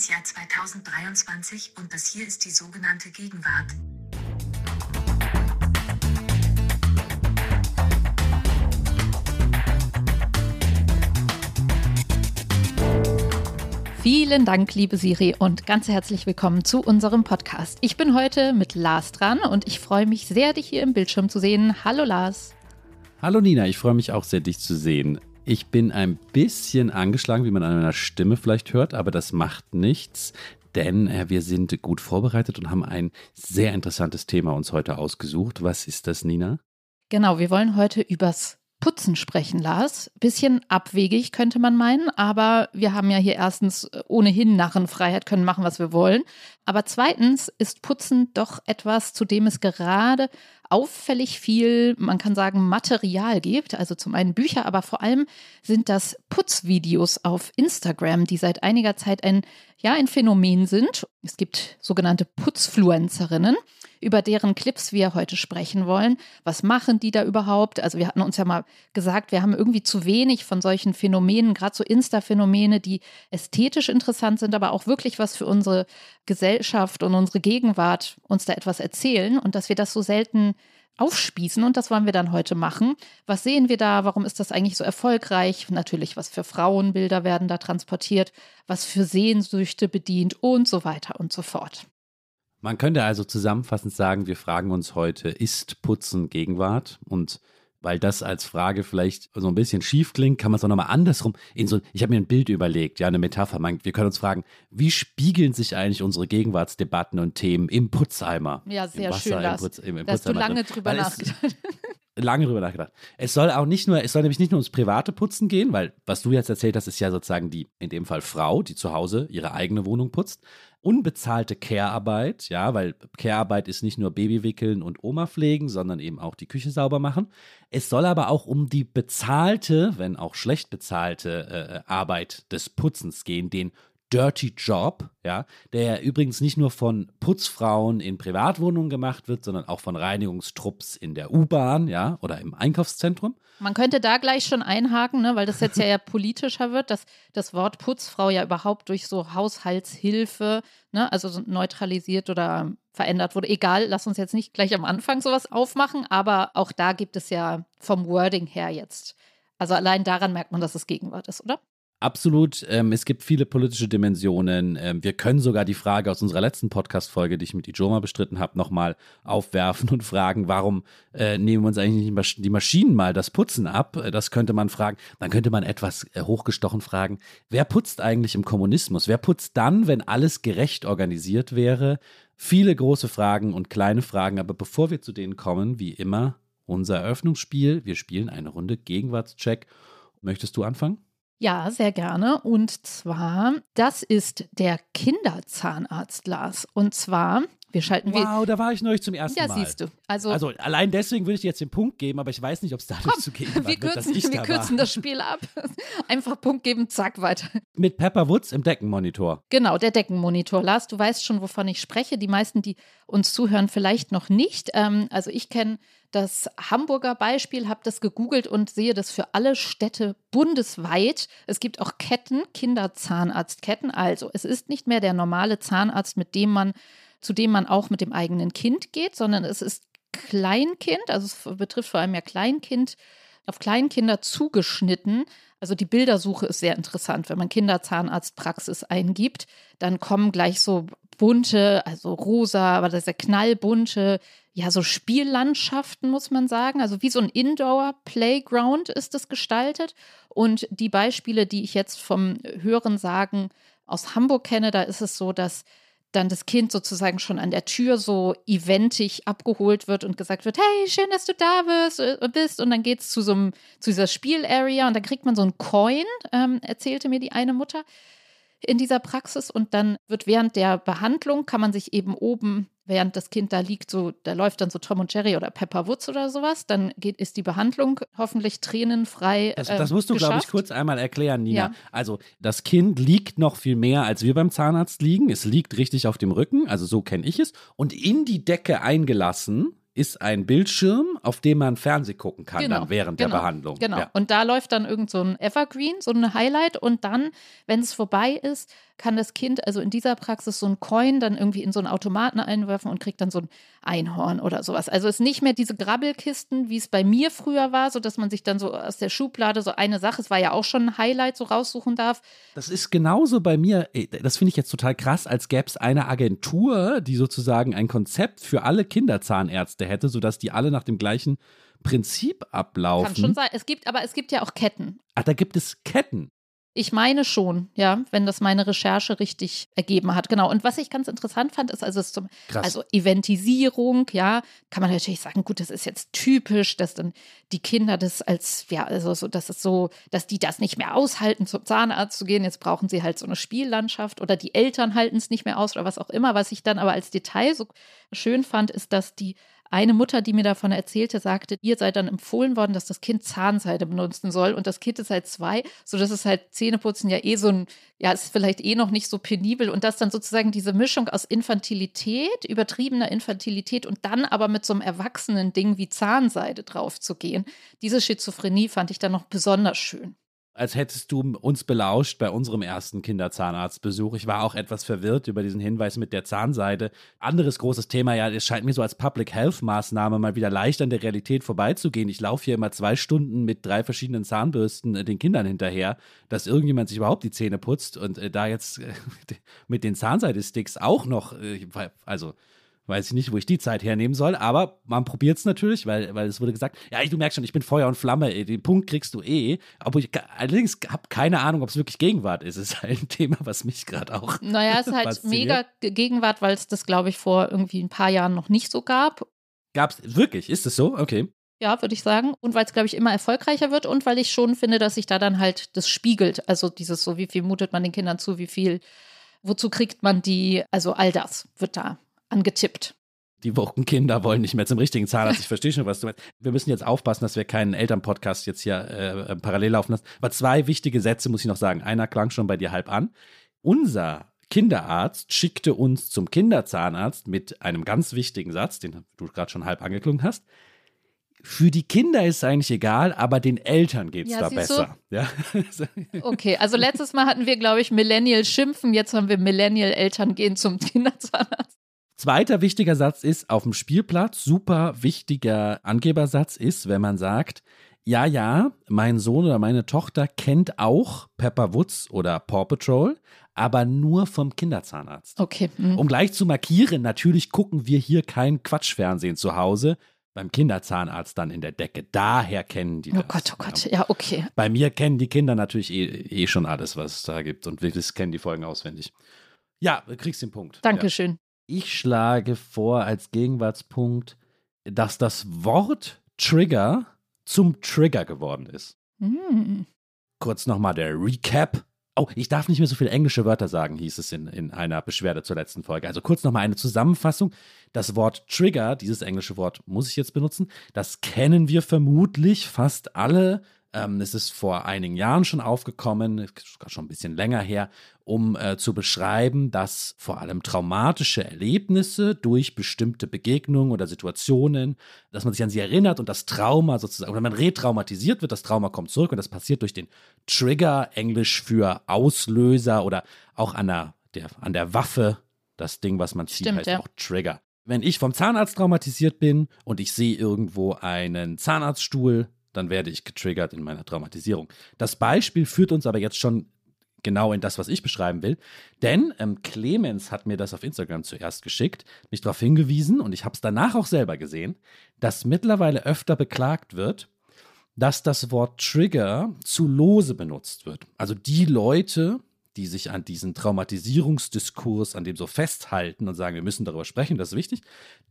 das Jahr 2023 und das hier ist die sogenannte Gegenwart. Vielen Dank, liebe Siri, und ganz herzlich willkommen zu unserem Podcast. Ich bin heute mit Lars dran und ich freue mich sehr, dich hier im Bildschirm zu sehen. Hallo Lars. Hallo Nina, ich freue mich auch sehr, dich zu sehen. Ich bin ein bisschen angeschlagen, wie man an meiner Stimme vielleicht hört, aber das macht nichts, denn äh, wir sind gut vorbereitet und haben ein sehr interessantes Thema uns heute ausgesucht. Was ist das, Nina? Genau, wir wollen heute übers Putzen sprechen, Lars. Bisschen abwegig könnte man meinen, aber wir haben ja hier erstens ohnehin Narrenfreiheit, können machen, was wir wollen. Aber zweitens ist Putzen doch etwas, zu dem es gerade auffällig viel, man kann sagen, Material gibt. Also zum einen Bücher, aber vor allem sind das Putzvideos auf Instagram, die seit einiger Zeit ein, ja, ein Phänomen sind. Es gibt sogenannte Putzfluencerinnen über deren Clips wir heute sprechen wollen. Was machen die da überhaupt? Also wir hatten uns ja mal gesagt, wir haben irgendwie zu wenig von solchen Phänomenen, gerade so Insta-Phänomene, die ästhetisch interessant sind, aber auch wirklich was für unsere Gesellschaft und unsere Gegenwart uns da etwas erzählen und dass wir das so selten aufspießen und das wollen wir dann heute machen. Was sehen wir da? Warum ist das eigentlich so erfolgreich? Natürlich, was für Frauenbilder werden da transportiert, was für Sehnsüchte bedient und so weiter und so fort. Man könnte also zusammenfassend sagen, wir fragen uns heute, ist Putzen Gegenwart? Und weil das als Frage vielleicht so ein bisschen schief klingt, kann man es auch nochmal andersrum in so, ich habe mir ein Bild überlegt, ja, eine Metapher. Man, wir können uns fragen, wie spiegeln sich eigentlich unsere Gegenwartsdebatten und Themen im Putzeimer? Ja, sehr Wasser, schön, im Putz, im, im da hast du lange drin? drüber Weil es- nachgedacht. lange drüber nachgedacht. Es soll auch nicht nur, es soll nämlich nicht nur ums private Putzen gehen, weil was du jetzt erzählt hast, ist ja sozusagen die, in dem Fall Frau, die zu Hause ihre eigene Wohnung putzt. Unbezahlte Care-Arbeit, ja, weil Care-Arbeit ist nicht nur Babywickeln und Oma pflegen, sondern eben auch die Küche sauber machen. Es soll aber auch um die bezahlte, wenn auch schlecht bezahlte äh, Arbeit des Putzens gehen, den Dirty Job, ja, der ja übrigens nicht nur von Putzfrauen in Privatwohnungen gemacht wird, sondern auch von Reinigungstrupps in der U-Bahn, ja, oder im Einkaufszentrum. Man könnte da gleich schon einhaken, ne, weil das jetzt ja, ja politischer wird, dass das Wort Putzfrau ja überhaupt durch so Haushaltshilfe, ne, also so neutralisiert oder verändert wurde. Egal, lass uns jetzt nicht gleich am Anfang sowas aufmachen, aber auch da gibt es ja vom Wording her jetzt. Also allein daran merkt man, dass es Gegenwart ist, oder? Absolut. Ähm, es gibt viele politische Dimensionen. Ähm, wir können sogar die Frage aus unserer letzten Podcast-Folge, die ich mit Ijoma bestritten habe, nochmal aufwerfen und fragen, warum äh, nehmen wir uns eigentlich nicht die Masch- die Maschinen mal das Putzen ab? Äh, Das könnte man fragen. Dann könnte man etwas äh, hochgestochen fragen, wer putzt eigentlich im Kommunismus? Wer putzt dann, wenn alles gerecht organisiert wäre? Viele große Fragen und kleine Fragen, aber bevor wir zu denen kommen, wie immer, unser Eröffnungsspiel. Wir spielen eine Runde Gegenwartscheck. Möchtest du anfangen? Ja, sehr gerne. Und zwar, das ist der Kinderzahnarzt Lars. Und zwar, wir schalten. Wow, da war ich neulich zum ersten Ja, Mal. siehst du. Also, Also allein deswegen würde ich dir jetzt den Punkt geben, aber ich weiß nicht, ob es dadurch zu gehen wir wird, dass kürzen, wir da kürzen das Spiel ab. Einfach Punkt geben, zack, weiter. Mit Pepper Woods im Deckenmonitor. Genau, der Deckenmonitor. Lars, du weißt schon, wovon ich spreche. Die meisten, die uns zuhören, vielleicht noch nicht. Ähm, also ich kenne das Hamburger Beispiel, habe das gegoogelt und sehe das für alle Städte bundesweit. Es gibt auch Ketten, Kinderzahnarztketten. Also es ist nicht mehr der normale Zahnarzt, mit dem man, zu dem man auch mit dem eigenen Kind geht, sondern es ist Kleinkind, also es betrifft vor allem ja Kleinkind, auf Kleinkinder zugeschnitten. Also die Bildersuche ist sehr interessant. Wenn man Kinderzahnarztpraxis eingibt, dann kommen gleich so bunte, also rosa, aber das ist ja knallbunte, ja, so Spiellandschaften, muss man sagen. Also wie so ein Indoor-Playground ist es gestaltet. Und die Beispiele, die ich jetzt vom Hören sagen aus Hamburg kenne, da ist es so, dass dann das Kind sozusagen schon an der Tür so eventig abgeholt wird und gesagt wird, hey, schön, dass du da bist, äh, bist. Und dann geht es zu so zu dieser Spielarea und dann kriegt man so einen Coin, ähm, erzählte mir die eine Mutter in dieser Praxis. Und dann wird während der Behandlung, kann man sich eben oben, während das Kind da liegt, so, da läuft dann so Tom und Jerry oder Pepper Woods oder sowas, dann geht, ist die Behandlung hoffentlich tränenfrei. Das, äh, das musst du, glaube ich, kurz einmal erklären, Nina. Ja. Also, das Kind liegt noch viel mehr, als wir beim Zahnarzt liegen. Es liegt richtig auf dem Rücken, also so kenne ich es. Und in die Decke eingelassen ist ein Bildschirm, auf dem man Fernseh gucken kann dann während genau, der Behandlung. Genau. Ja. Und da läuft dann irgend so ein Evergreen, so ein Highlight. Und dann, wenn es vorbei ist, kann das Kind also in dieser Praxis so ein Coin dann irgendwie in so einen Automaten einwerfen und kriegt dann so ein Einhorn oder sowas. Also es ist nicht mehr diese Grabbelkisten, wie es bei mir früher war, so dass man sich dann so aus der Schublade so eine Sache, es war ja auch schon ein Highlight, so raussuchen darf. Das ist genauso bei mir, das finde ich jetzt total krass, als gäbe es eine Agentur, die sozusagen ein Konzept für alle Kinderzahnärzte hätte, sodass die alle nach dem gleichen Prinzip ablaufen. Kann schon sein. Es gibt, aber es gibt ja auch Ketten. Ach, da gibt es Ketten. Ich meine schon, ja, wenn das meine Recherche richtig ergeben hat. Genau. Und was ich ganz interessant fand, ist also zum, Krass. also Eventisierung, ja, kann man natürlich sagen, gut, das ist jetzt typisch, dass dann die Kinder das als, ja, also so, dass es so, dass die das nicht mehr aushalten, zum Zahnarzt zu gehen. Jetzt brauchen sie halt so eine Spiellandschaft oder die Eltern halten es nicht mehr aus oder was auch immer. Was ich dann aber als Detail so schön fand, ist, dass die eine Mutter, die mir davon erzählte, sagte, ihr seid dann empfohlen worden, dass das Kind Zahnseide benutzen soll und das Kind ist halt zwei, sodass es halt Zähneputzen ja eh so ein, ja, ist vielleicht eh noch nicht so penibel und dass dann sozusagen diese Mischung aus Infantilität, übertriebener Infantilität und dann aber mit so einem erwachsenen Ding wie Zahnseide drauf zu gehen. Diese Schizophrenie fand ich dann noch besonders schön als hättest du uns belauscht bei unserem ersten Kinderzahnarztbesuch. Ich war auch etwas verwirrt über diesen Hinweis mit der Zahnseide. Anderes großes Thema, ja, es scheint mir so als Public Health Maßnahme mal wieder leicht an der Realität vorbeizugehen. Ich laufe hier immer zwei Stunden mit drei verschiedenen Zahnbürsten äh, den Kindern hinterher, dass irgendjemand sich überhaupt die Zähne putzt und äh, da jetzt äh, mit den Zahnseidesticks auch noch, also weiß ich nicht, wo ich die Zeit hernehmen soll, aber man probiert es natürlich, weil, weil es wurde gesagt, ja, du merkst schon, ich bin Feuer und Flamme, ey, den Punkt kriegst du eh. Aber ich allerdings habe keine Ahnung, ob es wirklich Gegenwart ist. Es ist halt ein Thema, was mich gerade auch. Naja, es ist halt mega Gegenwart, weil es das, glaube ich, vor irgendwie ein paar Jahren noch nicht so gab. Gab es wirklich? Ist es so? Okay. Ja, würde ich sagen. Und weil es, glaube ich, immer erfolgreicher wird und weil ich schon finde, dass sich da dann halt das spiegelt. Also dieses so, wie viel mutet man den Kindern zu, wie viel, wozu kriegt man die, also all das wird da angetippt. Die Kinder wollen nicht mehr zum richtigen Zahnarzt. Ich verstehe schon, was du meinst. Wir müssen jetzt aufpassen, dass wir keinen Elternpodcast jetzt hier äh, parallel laufen lassen. Aber zwei wichtige Sätze muss ich noch sagen. Einer klang schon bei dir halb an. Unser Kinderarzt schickte uns zum Kinderzahnarzt mit einem ganz wichtigen Satz, den du gerade schon halb angeklungen hast. Für die Kinder ist es eigentlich egal, aber den Eltern geht es ja, da besser. Ja? okay, also letztes Mal hatten wir, glaube ich, Millennial schimpfen, jetzt haben wir Millennial Eltern gehen zum Kinderzahnarzt. Zweiter wichtiger Satz ist auf dem Spielplatz, super wichtiger Angebersatz ist, wenn man sagt, ja, ja, mein Sohn oder meine Tochter kennt auch Pepper Woods oder Paw Patrol, aber nur vom Kinderzahnarzt. Okay. Mhm. Um gleich zu markieren, natürlich gucken wir hier kein Quatschfernsehen zu Hause. Beim Kinderzahnarzt dann in der Decke. Daher kennen die oh das. Oh Gott, oh Gott, ja, okay. Bei mir kennen die Kinder natürlich eh, eh schon alles, was es da gibt und wir kennen die Folgen auswendig. Ja, kriegst den Punkt. Dankeschön. Ich schlage vor als Gegenwartspunkt, dass das Wort Trigger zum Trigger geworden ist. Mm. Kurz nochmal der Recap. Oh, ich darf nicht mehr so viele englische Wörter sagen, hieß es in, in einer Beschwerde zur letzten Folge. Also kurz nochmal eine Zusammenfassung. Das Wort Trigger, dieses englische Wort muss ich jetzt benutzen, das kennen wir vermutlich fast alle ähm, es ist vor einigen Jahren schon aufgekommen, schon ein bisschen länger her, um äh, zu beschreiben, dass vor allem traumatische Erlebnisse durch bestimmte Begegnungen oder Situationen, dass man sich an sie erinnert und das Trauma sozusagen, oder man retraumatisiert wird, das Trauma kommt zurück und das passiert durch den Trigger, Englisch für Auslöser oder auch an der, der, an der Waffe, das Ding, was man zieht, Stimmt, heißt ja. auch Trigger. Wenn ich vom Zahnarzt traumatisiert bin und ich sehe irgendwo einen Zahnarztstuhl, dann werde ich getriggert in meiner Traumatisierung. Das Beispiel führt uns aber jetzt schon genau in das, was ich beschreiben will. Denn ähm, Clemens hat mir das auf Instagram zuerst geschickt, mich darauf hingewiesen und ich habe es danach auch selber gesehen, dass mittlerweile öfter beklagt wird, dass das Wort Trigger zu lose benutzt wird. Also die Leute, die sich an diesen Traumatisierungsdiskurs, an dem so festhalten und sagen, wir müssen darüber sprechen, das ist wichtig,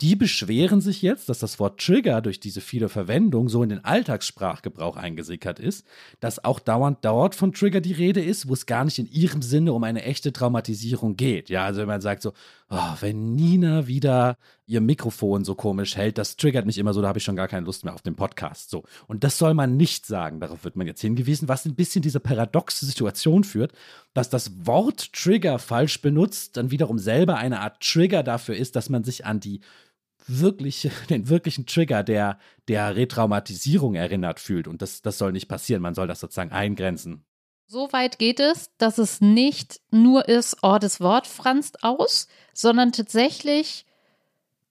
die beschweren sich jetzt, dass das Wort Trigger durch diese viele Verwendung so in den Alltagssprachgebrauch eingesickert ist, dass auch dauernd dort von Trigger die Rede ist, wo es gar nicht in ihrem Sinne um eine echte Traumatisierung geht. Ja, also wenn man sagt so, oh, wenn Nina wieder ihr Mikrofon so komisch hält, das triggert mich immer so, da habe ich schon gar keine Lust mehr auf den Podcast. So. Und das soll man nicht sagen, darauf wird man jetzt hingewiesen, was ein bisschen diese paradoxe Situation führt, dass das Wort Trigger falsch benutzt, dann wiederum selber eine Art Trigger dafür ist, dass man sich an die wirklich, den wirklichen Trigger der, der Retraumatisierung erinnert fühlt. Und das, das soll nicht passieren. Man soll das sozusagen eingrenzen. So weit geht es, dass es nicht nur ist, oh, das Wort franzt aus, sondern tatsächlich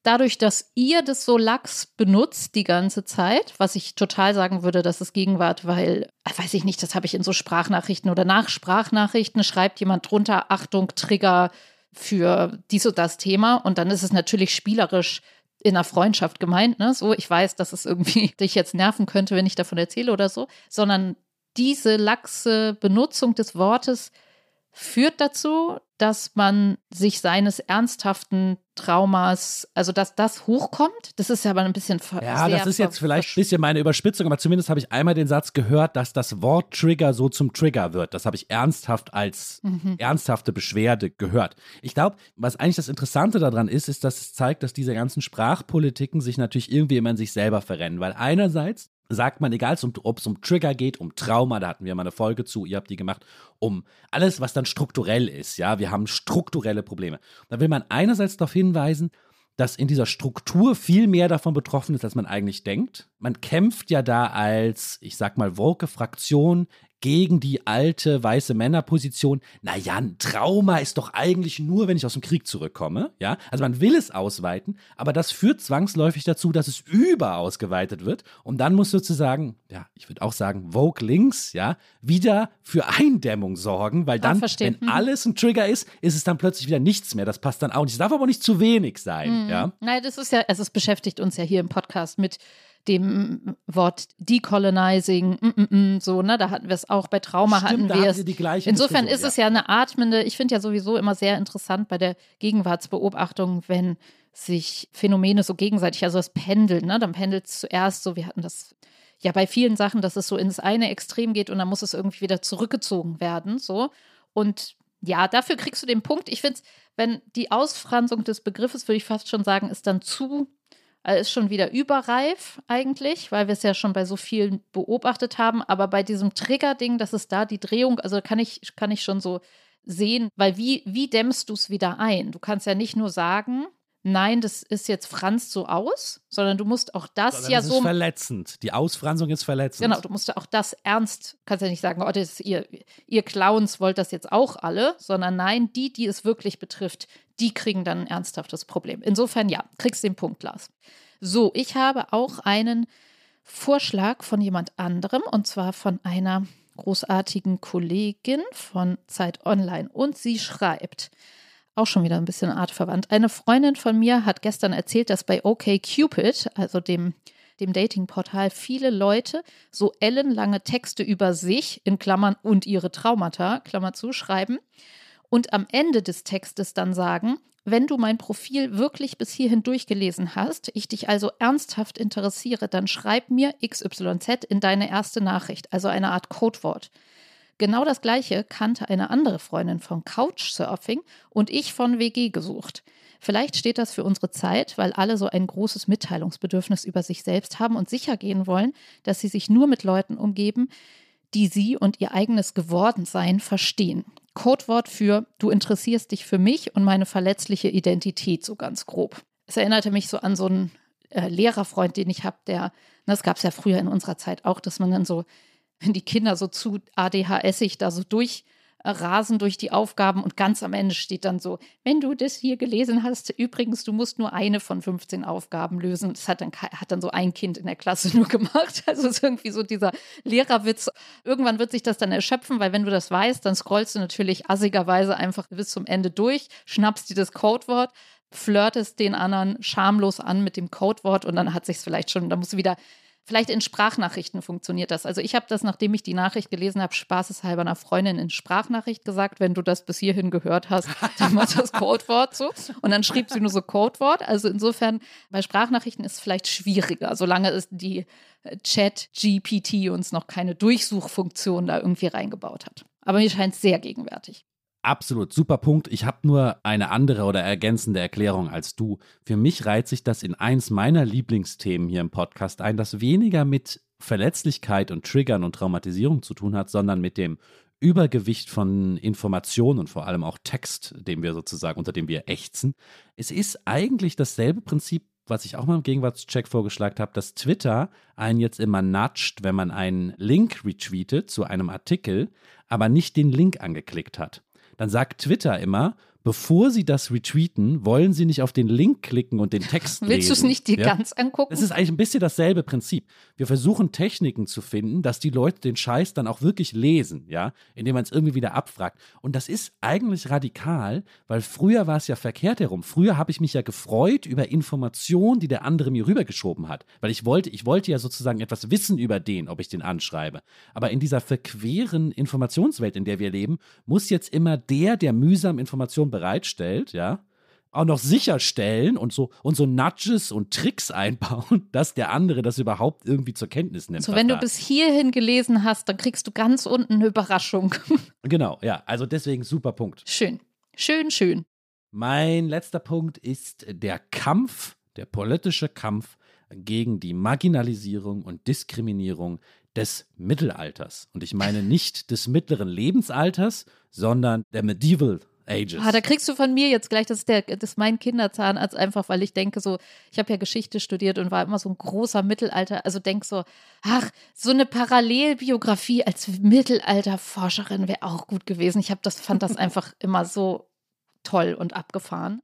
dadurch, dass ihr das so lax benutzt die ganze Zeit, was ich total sagen würde, dass es Gegenwart, weil, äh, weiß ich nicht, das habe ich in so Sprachnachrichten oder nach Sprachnachrichten schreibt jemand drunter, Achtung, Trigger für dies und das Thema und dann ist es natürlich spielerisch in einer Freundschaft gemeint, ne? So, ich weiß, dass es irgendwie dich jetzt nerven könnte, wenn ich davon erzähle oder so, sondern diese laxe Benutzung des Wortes führt dazu, dass man sich seines ernsthaften Traumas, also dass das hochkommt. Das ist ja aber ein bisschen Ja, das ist jetzt vielleicht ein bisschen meine Überspitzung, aber zumindest habe ich einmal den Satz gehört, dass das Wort Trigger so zum Trigger wird. Das habe ich ernsthaft als mhm. ernsthafte Beschwerde gehört. Ich glaube, was eigentlich das Interessante daran ist, ist, dass es zeigt, dass diese ganzen Sprachpolitiken sich natürlich irgendwie immer in sich selber verrennen, weil einerseits sagt man, egal ob es um Trigger geht, um Trauma, da hatten wir mal eine Folge zu, ihr habt die gemacht, um alles, was dann strukturell ist, ja, wir haben strukturelle Probleme. Da will man einerseits darauf hinweisen, dass in dieser Struktur viel mehr davon betroffen ist, als man eigentlich denkt. Man kämpft ja da als, ich sag mal, Woke-Fraktion gegen die alte weiße Männerposition. Naja, ein Trauma ist doch eigentlich nur, wenn ich aus dem Krieg zurückkomme. Ja, also man will es ausweiten, aber das führt zwangsläufig dazu, dass es überausgeweitet wird. Und dann muss sozusagen, ja, ich würde auch sagen, Vogue links, ja, wieder für Eindämmung sorgen, weil dann, wenn hm. alles ein Trigger ist, ist es dann plötzlich wieder nichts mehr. Das passt dann auch nicht. Es darf aber nicht zu wenig sein. Mhm. Ja, nein, das ist ja, also es beschäftigt uns ja hier im Podcast mit dem Wort Decolonizing, mm, mm, mm, so, ne, da hatten wir es auch, bei Trauma Stimmt, hatten wir es. Insofern ist ja. es ja eine atmende, ich finde ja sowieso immer sehr interessant bei der Gegenwartsbeobachtung, wenn sich Phänomene so gegenseitig, also das Pendeln, ne, dann pendelt es zuerst so, wir hatten das ja bei vielen Sachen, dass es so ins eine Extrem geht und dann muss es irgendwie wieder zurückgezogen werden, so. Und ja, dafür kriegst du den Punkt. Ich finde es, wenn die Ausfranzung des Begriffes, würde ich fast schon sagen, ist dann zu also ist schon wieder überreif eigentlich, weil wir es ja schon bei so vielen beobachtet haben. Aber bei diesem Trigger-Ding, das ist da die Drehung, also kann ich, kann ich schon so sehen, weil wie, wie dämmst du es wieder ein? Du kannst ja nicht nur sagen, nein, das ist jetzt franzt so aus, sondern du musst auch das sondern ja das so. Ist verletzend. Die Ausfranzung ist verletzend. Genau, du musst ja auch das ernst, kannst ja nicht sagen, oh, das ist ihr, ihr Clowns wollt das jetzt auch alle, sondern nein, die, die es wirklich betrifft, die kriegen dann ein ernsthaftes Problem. Insofern ja, kriegst den Punkt, Lars. So, ich habe auch einen Vorschlag von jemand anderem und zwar von einer großartigen Kollegin von Zeit Online und sie schreibt, auch schon wieder ein bisschen artverwandt. Eine Freundin von mir hat gestern erzählt, dass bei OKCupid, also dem, dem Datingportal, viele Leute so ellenlange Texte über sich, in Klammern und ihre Traumata, Klammer zu, schreiben und am Ende des Textes dann sagen, wenn du mein Profil wirklich bis hierhin durchgelesen hast, ich dich also ernsthaft interessiere, dann schreib mir XYZ in deine erste Nachricht, also eine Art Codewort. Genau das gleiche kannte eine andere Freundin von Couchsurfing und ich von WG gesucht. Vielleicht steht das für unsere Zeit, weil alle so ein großes Mitteilungsbedürfnis über sich selbst haben und sicher gehen wollen, dass sie sich nur mit Leuten umgeben, die sie und ihr eigenes Gewordensein verstehen. Codewort für du interessierst dich für mich und meine verletzliche Identität, so ganz grob. Es erinnerte mich so an so einen äh, Lehrerfreund, den ich habe, der, das gab es ja früher in unserer Zeit auch, dass man dann so, wenn die Kinder so zu ADHSig da so durch rasen durch die Aufgaben und ganz am Ende steht dann so, wenn du das hier gelesen hast, übrigens, du musst nur eine von 15 Aufgaben lösen. Das hat dann, hat dann so ein Kind in der Klasse nur gemacht. Also ist irgendwie so dieser Lehrerwitz. Irgendwann wird sich das dann erschöpfen, weil wenn du das weißt, dann scrollst du natürlich assigerweise einfach bis zum Ende durch, schnappst dir das Codewort, flirtest den anderen schamlos an mit dem Codewort und dann hat sich es vielleicht schon, da musst du wieder Vielleicht in Sprachnachrichten funktioniert das. Also ich habe das, nachdem ich die Nachricht gelesen habe, spaßeshalber einer Freundin in Sprachnachricht gesagt, wenn du das bis hierhin gehört hast, dann mach das Codewort so. Und dann schrieb sie nur so Codewort. Also insofern, bei Sprachnachrichten ist es vielleicht schwieriger, solange es die äh, Chat-GPT uns noch keine Durchsuchfunktion da irgendwie reingebaut hat. Aber mir scheint es sehr gegenwärtig. Absolut, super Punkt. Ich habe nur eine andere oder ergänzende Erklärung als du. Für mich reiht sich das in eins meiner Lieblingsthemen hier im Podcast ein, das weniger mit Verletzlichkeit und Triggern und Traumatisierung zu tun hat, sondern mit dem Übergewicht von Informationen und vor allem auch Text, dem wir sozusagen, unter dem wir ächzen. Es ist eigentlich dasselbe Prinzip was ich auch mal im Gegenwartscheck vorgeschlagen habe, dass Twitter einen jetzt immer nudgt, wenn man einen Link retweetet zu einem Artikel, aber nicht den Link angeklickt hat. Dann sagt Twitter immer, bevor Sie das retweeten, wollen Sie nicht auf den Link klicken und den Text lesen. Willst du es nicht dir ja? ganz angucken? Das ist eigentlich ein bisschen dasselbe Prinzip. Wir versuchen Techniken zu finden, dass die Leute den Scheiß dann auch wirklich lesen, ja, indem man es irgendwie wieder abfragt. Und das ist eigentlich radikal, weil früher war es ja verkehrt herum. Früher habe ich mich ja gefreut über Informationen, die der andere mir rübergeschoben hat, weil ich wollte, ich wollte ja sozusagen etwas wissen über den, ob ich den anschreibe. Aber in dieser verqueren Informationswelt, in der wir leben, muss jetzt immer der, der mühsam Informationen bereitstellt, ja, auch noch sicherstellen und so und so Nudges und Tricks einbauen, dass der andere das überhaupt irgendwie zur Kenntnis nimmt. so, wenn du bis hierhin gelesen hast, dann kriegst du ganz unten eine Überraschung. Genau, ja, also deswegen super Punkt. schön. Schön, schön. Mein letzter Punkt ist der Kampf, der politische Kampf gegen die Marginalisierung und Diskriminierung des Mittelalters. Und ich meine nicht des mittleren Lebensalters, sondern der Medieval Ages. Ah, da kriegst du von mir jetzt gleich, das ist, der, das ist mein Kinderzahnarzt, einfach weil ich denke so, ich habe ja Geschichte studiert und war immer so ein großer Mittelalter, also denk so, ach, so eine Parallelbiografie als Mittelalterforscherin wäre auch gut gewesen. Ich habe das, fand das einfach immer so toll und abgefahren.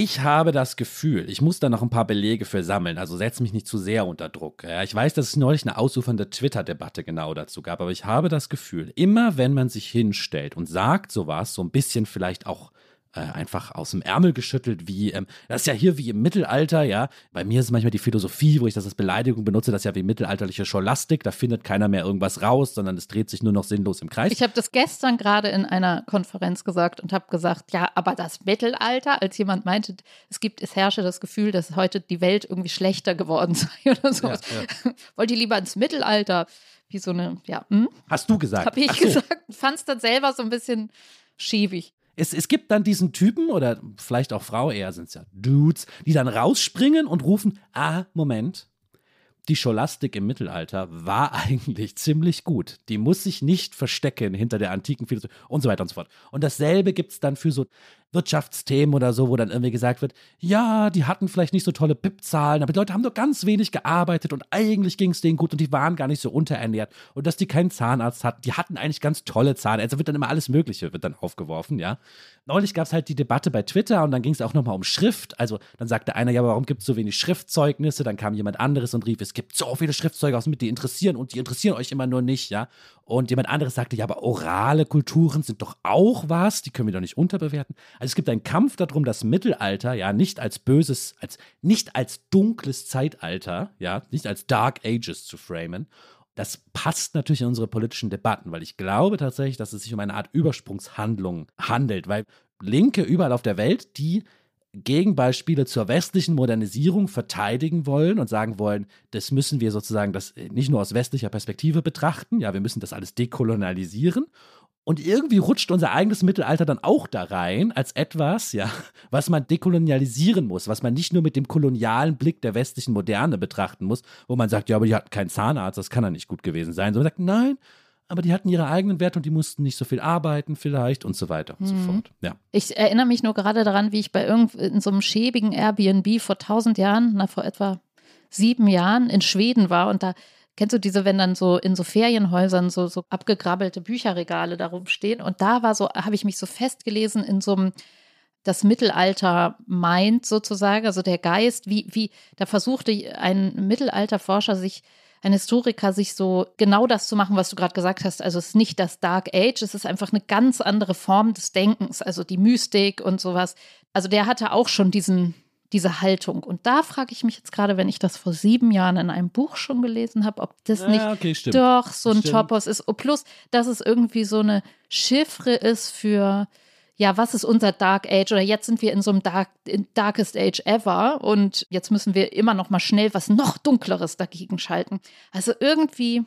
Ich habe das Gefühl, ich muss da noch ein paar Belege für sammeln, also setz mich nicht zu sehr unter Druck. Ja, ich weiß, dass es neulich eine ausufernde Twitter-Debatte genau dazu gab, aber ich habe das Gefühl, immer wenn man sich hinstellt und sagt sowas, so ein bisschen vielleicht auch äh, einfach aus dem Ärmel geschüttelt, wie, ähm, das ist ja hier wie im Mittelalter, ja. Bei mir ist manchmal die Philosophie, wo ich das als Beleidigung benutze, das ist ja wie mittelalterliche Scholastik, da findet keiner mehr irgendwas raus, sondern es dreht sich nur noch sinnlos im Kreis. Ich habe das gestern gerade in einer Konferenz gesagt und habe gesagt, ja, aber das Mittelalter, als jemand meinte, es gibt, es herrsche das Gefühl, dass heute die Welt irgendwie schlechter geworden sei oder so. Ja, Wollt ihr lieber ins Mittelalter? Wie so eine, ja, hm? Hast du gesagt? habe ich so. gesagt. Fand es dann selber so ein bisschen schiebig. Es, es gibt dann diesen Typen oder vielleicht auch Frau, eher sind es ja Dudes, die dann rausspringen und rufen, ah, Moment, die Scholastik im Mittelalter war eigentlich ziemlich gut. Die muss sich nicht verstecken hinter der antiken Philosophie und so weiter und so fort. Und dasselbe gibt es dann für so Wirtschaftsthemen oder so, wo dann irgendwie gesagt wird, ja, die hatten vielleicht nicht so tolle BIP-Zahlen, aber die Leute haben nur ganz wenig gearbeitet und eigentlich ging es denen gut und die waren gar nicht so unterernährt und dass die keinen Zahnarzt hatten, die hatten eigentlich ganz tolle Zahlen. Also wird dann immer alles Mögliche, wird dann aufgeworfen, ja. Neulich gab es halt die Debatte bei Twitter und dann ging es auch nochmal um Schrift. Also dann sagte einer, ja, warum gibt es so wenig Schriftzeugnisse? Dann kam jemand anderes und rief, es gibt so viele Schriftzeuge aus mit, die interessieren und die interessieren euch immer nur nicht, ja. Und jemand anderes sagte, ja, aber orale Kulturen sind doch auch was, die können wir doch nicht unterbewerten. Also es gibt einen Kampf darum, das Mittelalter ja nicht als böses, als nicht als dunkles Zeitalter, ja, nicht als Dark Ages zu framen. Das passt natürlich in unsere politischen Debatten, weil ich glaube tatsächlich, dass es sich um eine Art Übersprungshandlung handelt, weil Linke überall auf der Welt, die Gegenbeispiele zur westlichen Modernisierung verteidigen wollen und sagen wollen, das müssen wir sozusagen das nicht nur aus westlicher Perspektive betrachten, ja, wir müssen das alles dekolonialisieren. Und irgendwie rutscht unser eigenes Mittelalter dann auch da rein als etwas, ja, was man dekolonialisieren muss, was man nicht nur mit dem kolonialen Blick der westlichen Moderne betrachten muss, wo man sagt, ja, aber die hatten keinen Zahnarzt, das kann ja nicht gut gewesen sein. Sondern man sagt, nein, aber die hatten ihre eigenen Werte und die mussten nicht so viel arbeiten vielleicht und so weiter und so fort. Ja. Ich erinnere mich nur gerade daran, wie ich bei irgend in so einem schäbigen Airbnb vor tausend Jahren, na vor etwa sieben Jahren in Schweden war und da kennst du diese, wenn dann so in so Ferienhäusern so, so abgegrabbelte Bücherregale darum stehen und da war so, habe ich mich so festgelesen in so einem das Mittelalter meint sozusagen, also der Geist, wie, wie, da versuchte ein Mittelalterforscher sich, ein Historiker sich so genau das zu machen, was du gerade gesagt hast. Also es ist nicht das Dark Age, es ist einfach eine ganz andere Form des Denkens, also die Mystik und sowas. Also der hatte auch schon diesen, diese Haltung. Und da frage ich mich jetzt gerade, wenn ich das vor sieben Jahren in einem Buch schon gelesen habe, ob das nicht Ja, okay, doch so ein Stimmt. Topos ist. Oh, plus, dass es irgendwie so eine Chiffre ist für, ja, was ist unser Dark Age? Oder jetzt sind wir in so einem Dark, Darkest Age ever und jetzt müssen wir immer noch mal schnell was noch Dunkleres dagegen schalten. Also irgendwie,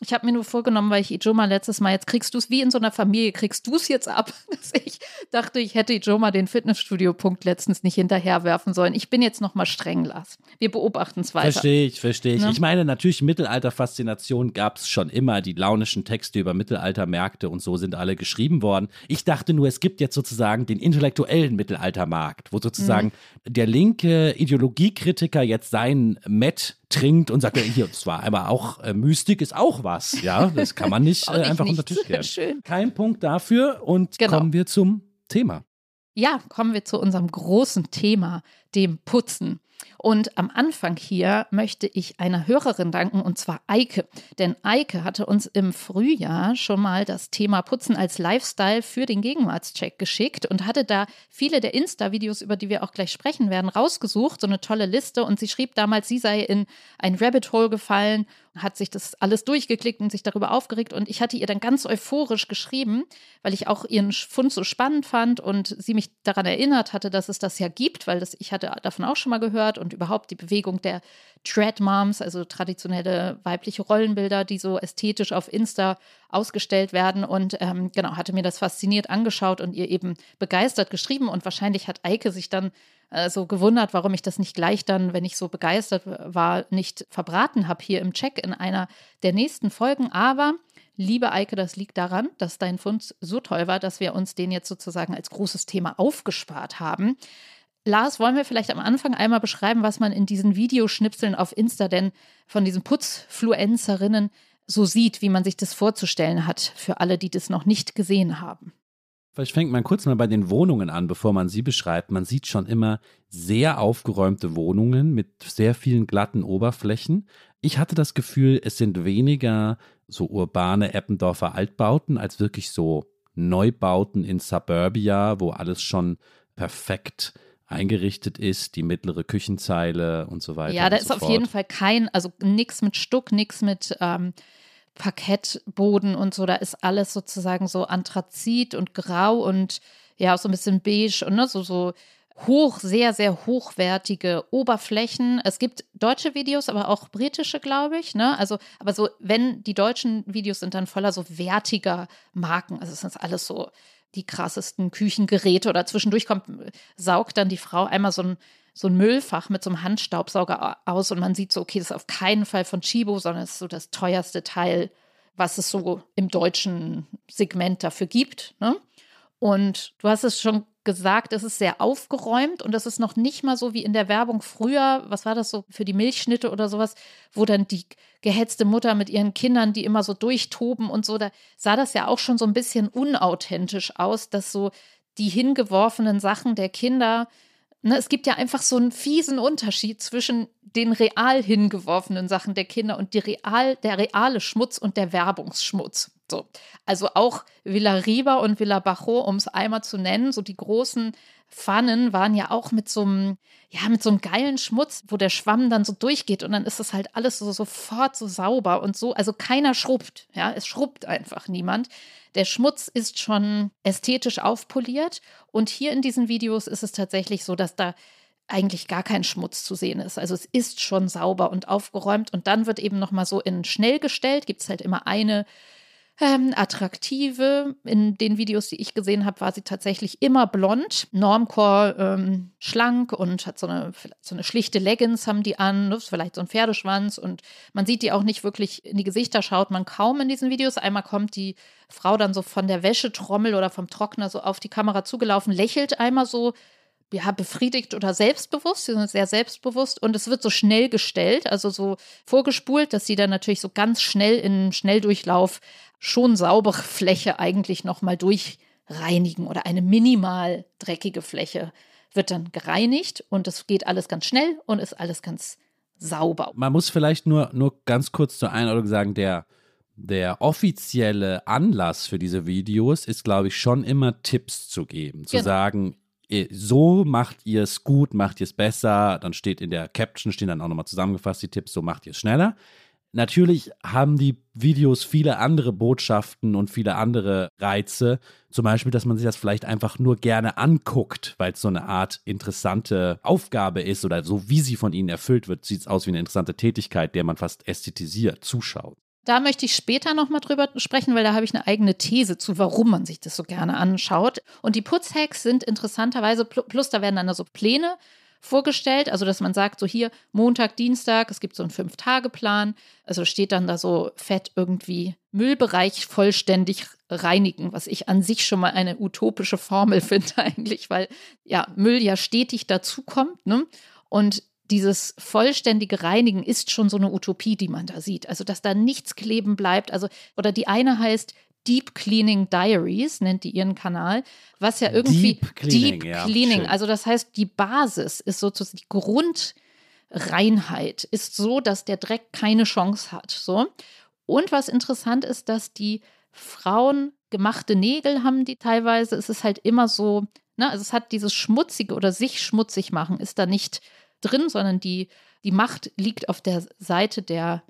Ich habe mir nur vorgenommen, weil ich Ijoma letztes Mal, jetzt kriegst du es wie in so einer Familie, kriegst du es jetzt ab, dass ich dachte, ich hätte Ijoma den Fitnessstudio-Punkt letztens nicht hinterherwerfen sollen. Ich bin jetzt nochmal streng, Lars. Wir beobachten es weiter. Verstehe ich, verstehe ich. Ne? Ich meine, natürlich Mittelalter-Faszination gab es schon immer. Die launischen Texte über Mittelaltermärkte und so sind alle geschrieben worden. Ich dachte nur, es gibt jetzt sozusagen den intellektuellen Mittelaltermarkt, wo sozusagen mhm. der linke Ideologiekritiker jetzt sein Met trinkt und sagt, ja, hier, es war aber auch äh, Mystik ist auch was, ja, das kann man nicht äh, einfach unter Tisch kehren. Kein Punkt dafür und genau. kommen wir zum Thema. Ja, kommen wir zu unserem großen Thema, dem Putzen. Und am Anfang hier möchte ich einer Hörerin danken, und zwar Eike. Denn Eike hatte uns im Frühjahr schon mal das Thema Putzen als Lifestyle für den Gegenwartscheck geschickt und hatte da viele der Insta-Videos, über die wir auch gleich sprechen werden, rausgesucht. So eine tolle Liste. Und sie schrieb damals, sie sei in ein Rabbit Hole gefallen hat sich das alles durchgeklickt und sich darüber aufgeregt. Und ich hatte ihr dann ganz euphorisch geschrieben, weil ich auch ihren Fund so spannend fand und sie mich daran erinnert hatte, dass es das ja gibt, weil das, ich hatte davon auch schon mal gehört und überhaupt die Bewegung der Dread Moms, also traditionelle weibliche Rollenbilder, die so ästhetisch auf Insta ausgestellt werden. Und ähm, genau, hatte mir das fasziniert angeschaut und ihr eben begeistert geschrieben. Und wahrscheinlich hat Eike sich dann äh, so gewundert, warum ich das nicht gleich dann, wenn ich so begeistert war, nicht verbraten habe hier im Check in einer der nächsten Folgen. Aber Liebe Eike, das liegt daran, dass dein Fund so toll war, dass wir uns den jetzt sozusagen als großes Thema aufgespart haben. Lars, wollen wir vielleicht am Anfang einmal beschreiben, was man in diesen Videoschnipseln auf Insta denn von diesen Putzfluencerinnen so sieht, wie man sich das vorzustellen hat, für alle, die das noch nicht gesehen haben? Vielleicht fängt man kurz mal bei den Wohnungen an, bevor man sie beschreibt. Man sieht schon immer sehr aufgeräumte Wohnungen mit sehr vielen glatten Oberflächen. Ich hatte das Gefühl, es sind weniger so urbane Eppendorfer Altbauten als wirklich so Neubauten in Suburbia, wo alles schon perfekt eingerichtet ist, die mittlere Küchenzeile und so weiter. Ja, da ist so auf jeden Fall kein, also nichts mit Stuck, nichts mit ähm, Parkettboden und so. Da ist alles sozusagen so Anthrazit und Grau und ja, so ein bisschen beige und ne, so, so hoch, sehr, sehr hochwertige Oberflächen. Es gibt deutsche Videos, aber auch britische, glaube ich. Ne? Also, aber so, wenn die deutschen Videos sind dann voller so wertiger Marken. Also es ist alles so die krassesten Küchengeräte oder zwischendurch kommt, saugt dann die Frau einmal so ein, so ein Müllfach mit so einem Handstaubsauger aus und man sieht so, okay, das ist auf keinen Fall von Chibo, sondern es ist so das teuerste Teil, was es so im deutschen Segment dafür gibt. Ne? Und du hast es schon gesagt, es ist sehr aufgeräumt und das ist noch nicht mal so wie in der Werbung früher, was war das so für die Milchschnitte oder sowas, wo dann die gehetzte Mutter mit ihren Kindern, die immer so durchtoben und so, da sah das ja auch schon so ein bisschen unauthentisch aus, dass so die hingeworfenen Sachen der Kinder, ne, es gibt ja einfach so einen fiesen Unterschied zwischen den real hingeworfenen Sachen der Kinder und die real, der reale Schmutz und der Werbungsschmutz. So. Also auch Villa Riba und Villa Bajo, um es einmal zu nennen, so die großen Pfannen waren ja auch mit so einem, ja, mit so einem geilen Schmutz, wo der Schwamm dann so durchgeht und dann ist das halt alles so sofort so sauber und so. Also keiner schrubbt, ja, es schrubbt einfach niemand. Der Schmutz ist schon ästhetisch aufpoliert und hier in diesen Videos ist es tatsächlich so, dass da eigentlich gar kein Schmutz zu sehen ist. Also es ist schon sauber und aufgeräumt und dann wird eben noch mal so in schnell gestellt, gibt es halt immer eine ähm, attraktive. In den Videos, die ich gesehen habe, war sie tatsächlich immer blond, Normcore ähm, schlank und hat so eine, so eine schlichte Leggings haben die an, ne, vielleicht so ein Pferdeschwanz und man sieht die auch nicht wirklich in die Gesichter, schaut man kaum in diesen Videos. Einmal kommt die Frau dann so von der Wäschetrommel oder vom Trockner so auf die Kamera zugelaufen, lächelt einmal so ja, befriedigt oder selbstbewusst. Sie sind sehr selbstbewusst und es wird so schnell gestellt, also so vorgespult, dass sie dann natürlich so ganz schnell in Schnelldurchlauf schon saubere Fläche eigentlich nochmal durchreinigen oder eine minimal dreckige Fläche wird dann gereinigt und es geht alles ganz schnell und ist alles ganz sauber. Man muss vielleicht nur, nur ganz kurz zur Einordnung sagen, der, der offizielle Anlass für diese Videos ist, glaube ich, schon immer Tipps zu geben. Zu genau. sagen, so macht ihr es gut, macht ihr es besser. Dann steht in der Caption, stehen dann auch nochmal zusammengefasst die Tipps, so macht ihr es schneller. Natürlich haben die Videos viele andere Botschaften und viele andere Reize. Zum Beispiel, dass man sich das vielleicht einfach nur gerne anguckt, weil es so eine Art interessante Aufgabe ist oder so wie sie von ihnen erfüllt wird, sieht es aus wie eine interessante Tätigkeit, der man fast ästhetisiert zuschaut. Da möchte ich später nochmal drüber sprechen, weil da habe ich eine eigene These zu, warum man sich das so gerne anschaut. Und die Putzhacks sind interessanterweise, plus da werden dann so Pläne vorgestellt, also dass man sagt, so hier Montag, Dienstag, es gibt so einen Fünf-Tage-Plan, also steht dann da so fett irgendwie Müllbereich vollständig reinigen, was ich an sich schon mal eine utopische Formel finde eigentlich, weil ja Müll ja stetig dazukommt, ne? Und dieses vollständige Reinigen ist schon so eine Utopie, die man da sieht. Also, dass da nichts kleben bleibt. Also, oder die eine heißt Deep Cleaning Diaries, nennt die ihren Kanal, was ja irgendwie Deep Cleaning, Deep ja, Cleaning also das heißt, die Basis ist sozusagen die Grundreinheit, ist so, dass der Dreck keine Chance hat. So. Und was interessant ist, dass die Frauen gemachte Nägel haben, die teilweise, es ist halt immer so, ne, also es hat dieses Schmutzige oder sich schmutzig machen, ist da nicht drin, sondern die, die Macht liegt auf der Seite der,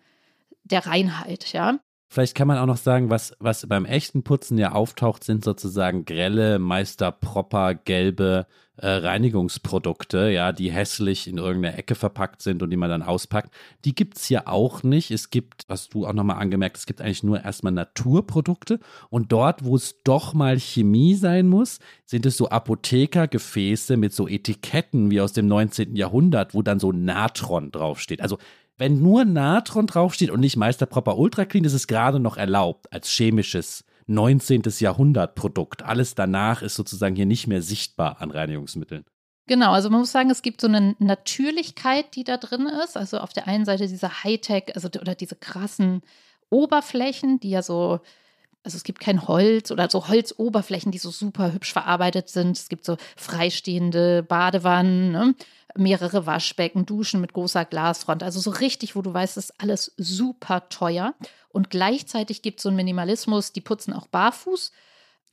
der Reinheit, ja. Vielleicht kann man auch noch sagen, was, was beim echten Putzen ja auftaucht, sind sozusagen grelle, meister proper gelbe äh, Reinigungsprodukte, ja, die hässlich in irgendeiner Ecke verpackt sind und die man dann auspackt. Die gibt es ja auch nicht. Es gibt, was du auch nochmal angemerkt, es gibt eigentlich nur erstmal Naturprodukte und dort, wo es doch mal Chemie sein muss, sind es so Apothekergefäße mit so Etiketten wie aus dem 19. Jahrhundert, wo dann so Natron draufsteht. Also wenn nur Natron draufsteht und nicht Meister Proper Ultra Clean, ist es gerade noch erlaubt als chemisches 19. Jahrhundert Produkt. Alles danach ist sozusagen hier nicht mehr sichtbar an Reinigungsmitteln. Genau, also man muss sagen, es gibt so eine Natürlichkeit, die da drin ist. Also auf der einen Seite diese Hightech, also oder diese krassen Oberflächen, die ja so, also es gibt kein Holz oder so Holzoberflächen, die so super hübsch verarbeitet sind. Es gibt so freistehende Badewannen, ne? Mehrere Waschbecken, Duschen mit großer Glasfront. Also so richtig, wo du weißt, ist alles super teuer. Und gleichzeitig gibt es so einen Minimalismus, die putzen auch barfuß.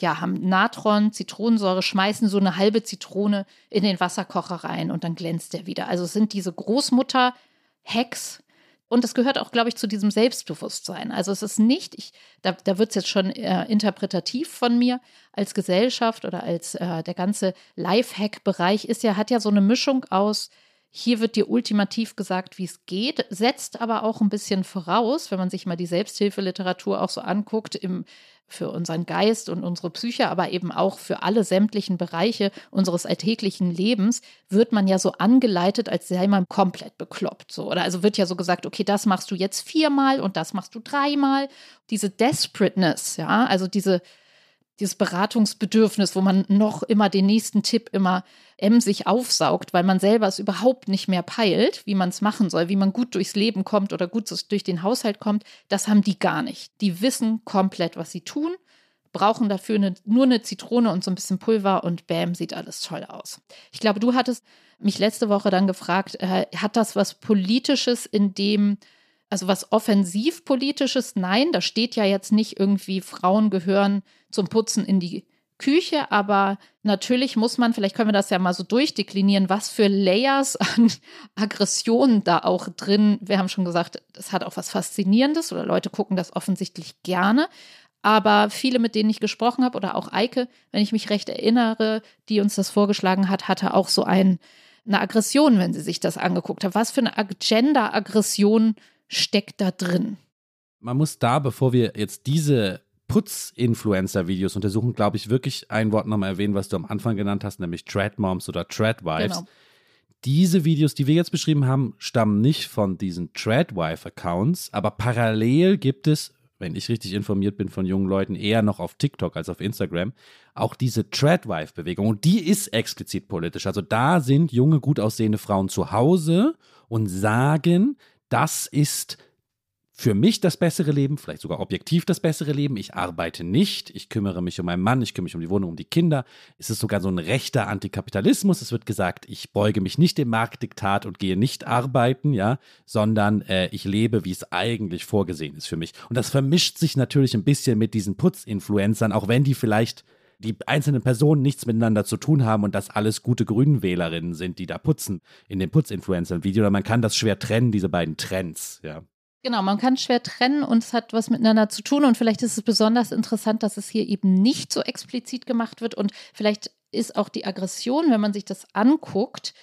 Ja, haben Natron, Zitronensäure, schmeißen so eine halbe Zitrone in den Wasserkocher rein und dann glänzt der wieder. Also es sind diese Großmutter-Hacks, und es gehört auch, glaube ich, zu diesem Selbstbewusstsein. Also es ist nicht, ich, da, da wird es jetzt schon äh, interpretativ von mir als Gesellschaft oder als äh, der ganze Lifehack-Bereich ist ja, hat ja so eine Mischung aus, hier wird dir ultimativ gesagt, wie es geht, setzt aber auch ein bisschen voraus, wenn man sich mal die Selbsthilfeliteratur auch so anguckt, im, für unseren Geist und unsere Psyche, aber eben auch für alle sämtlichen Bereiche unseres alltäglichen Lebens, wird man ja so angeleitet, als sei man komplett bekloppt. So. Oder also wird ja so gesagt, okay, das machst du jetzt viermal und das machst du dreimal. Diese Desperateness, ja, also diese, dieses Beratungsbedürfnis, wo man noch immer den nächsten Tipp immer emsig aufsaugt, weil man selber es überhaupt nicht mehr peilt, wie man es machen soll, wie man gut durchs Leben kommt oder gut durch den Haushalt kommt, das haben die gar nicht. Die wissen komplett, was sie tun, brauchen dafür eine, nur eine Zitrone und so ein bisschen Pulver und bam, sieht alles toll aus. Ich glaube, du hattest mich letzte Woche dann gefragt, äh, hat das was Politisches in dem, also was offensivpolitisches? Nein, da steht ja jetzt nicht irgendwie, Frauen gehören zum Putzen in die Küche, aber natürlich muss man, vielleicht können wir das ja mal so durchdeklinieren, was für Layers an Aggressionen da auch drin. Wir haben schon gesagt, es hat auch was Faszinierendes oder Leute gucken das offensichtlich gerne. Aber viele, mit denen ich gesprochen habe, oder auch Eike, wenn ich mich recht erinnere, die uns das vorgeschlagen hat, hatte auch so ein, eine Aggression, wenn sie sich das angeguckt hat. Was für eine Agenda-Aggression steckt da drin? Man muss da, bevor wir jetzt diese Putz-Influencer-Videos untersuchen, glaube ich, wirklich ein Wort nochmal erwähnen, was du am Anfang genannt hast, nämlich Trad Moms oder Trad Wives. Genau. Diese Videos, die wir jetzt beschrieben haben, stammen nicht von diesen Tradwife-Accounts, aber parallel gibt es, wenn ich richtig informiert bin von jungen Leuten, eher noch auf TikTok als auf Instagram, auch diese Tradwife-Bewegung. Und die ist explizit politisch. Also da sind junge, gut aussehende Frauen zu Hause und sagen, das ist für mich das bessere Leben, vielleicht sogar objektiv das bessere Leben. Ich arbeite nicht, ich kümmere mich um meinen Mann, ich kümmere mich um die Wohnung, um die Kinder. Es ist sogar so ein rechter Antikapitalismus. Es wird gesagt, ich beuge mich nicht dem Marktdiktat und gehe nicht arbeiten, ja, sondern äh, ich lebe, wie es eigentlich vorgesehen ist für mich. Und das vermischt sich natürlich ein bisschen mit diesen Putzinfluencern, auch wenn die vielleicht die einzelnen Personen nichts miteinander zu tun haben und das alles gute Grünenwählerinnen sind, die da putzen in dem Putzinfluencern-Video. Oder man kann das schwer trennen, diese beiden Trends, ja. Genau, man kann schwer trennen und es hat was miteinander zu tun. Und vielleicht ist es besonders interessant, dass es hier eben nicht so explizit gemacht wird. Und vielleicht ist auch die Aggression, wenn man sich das anguckt,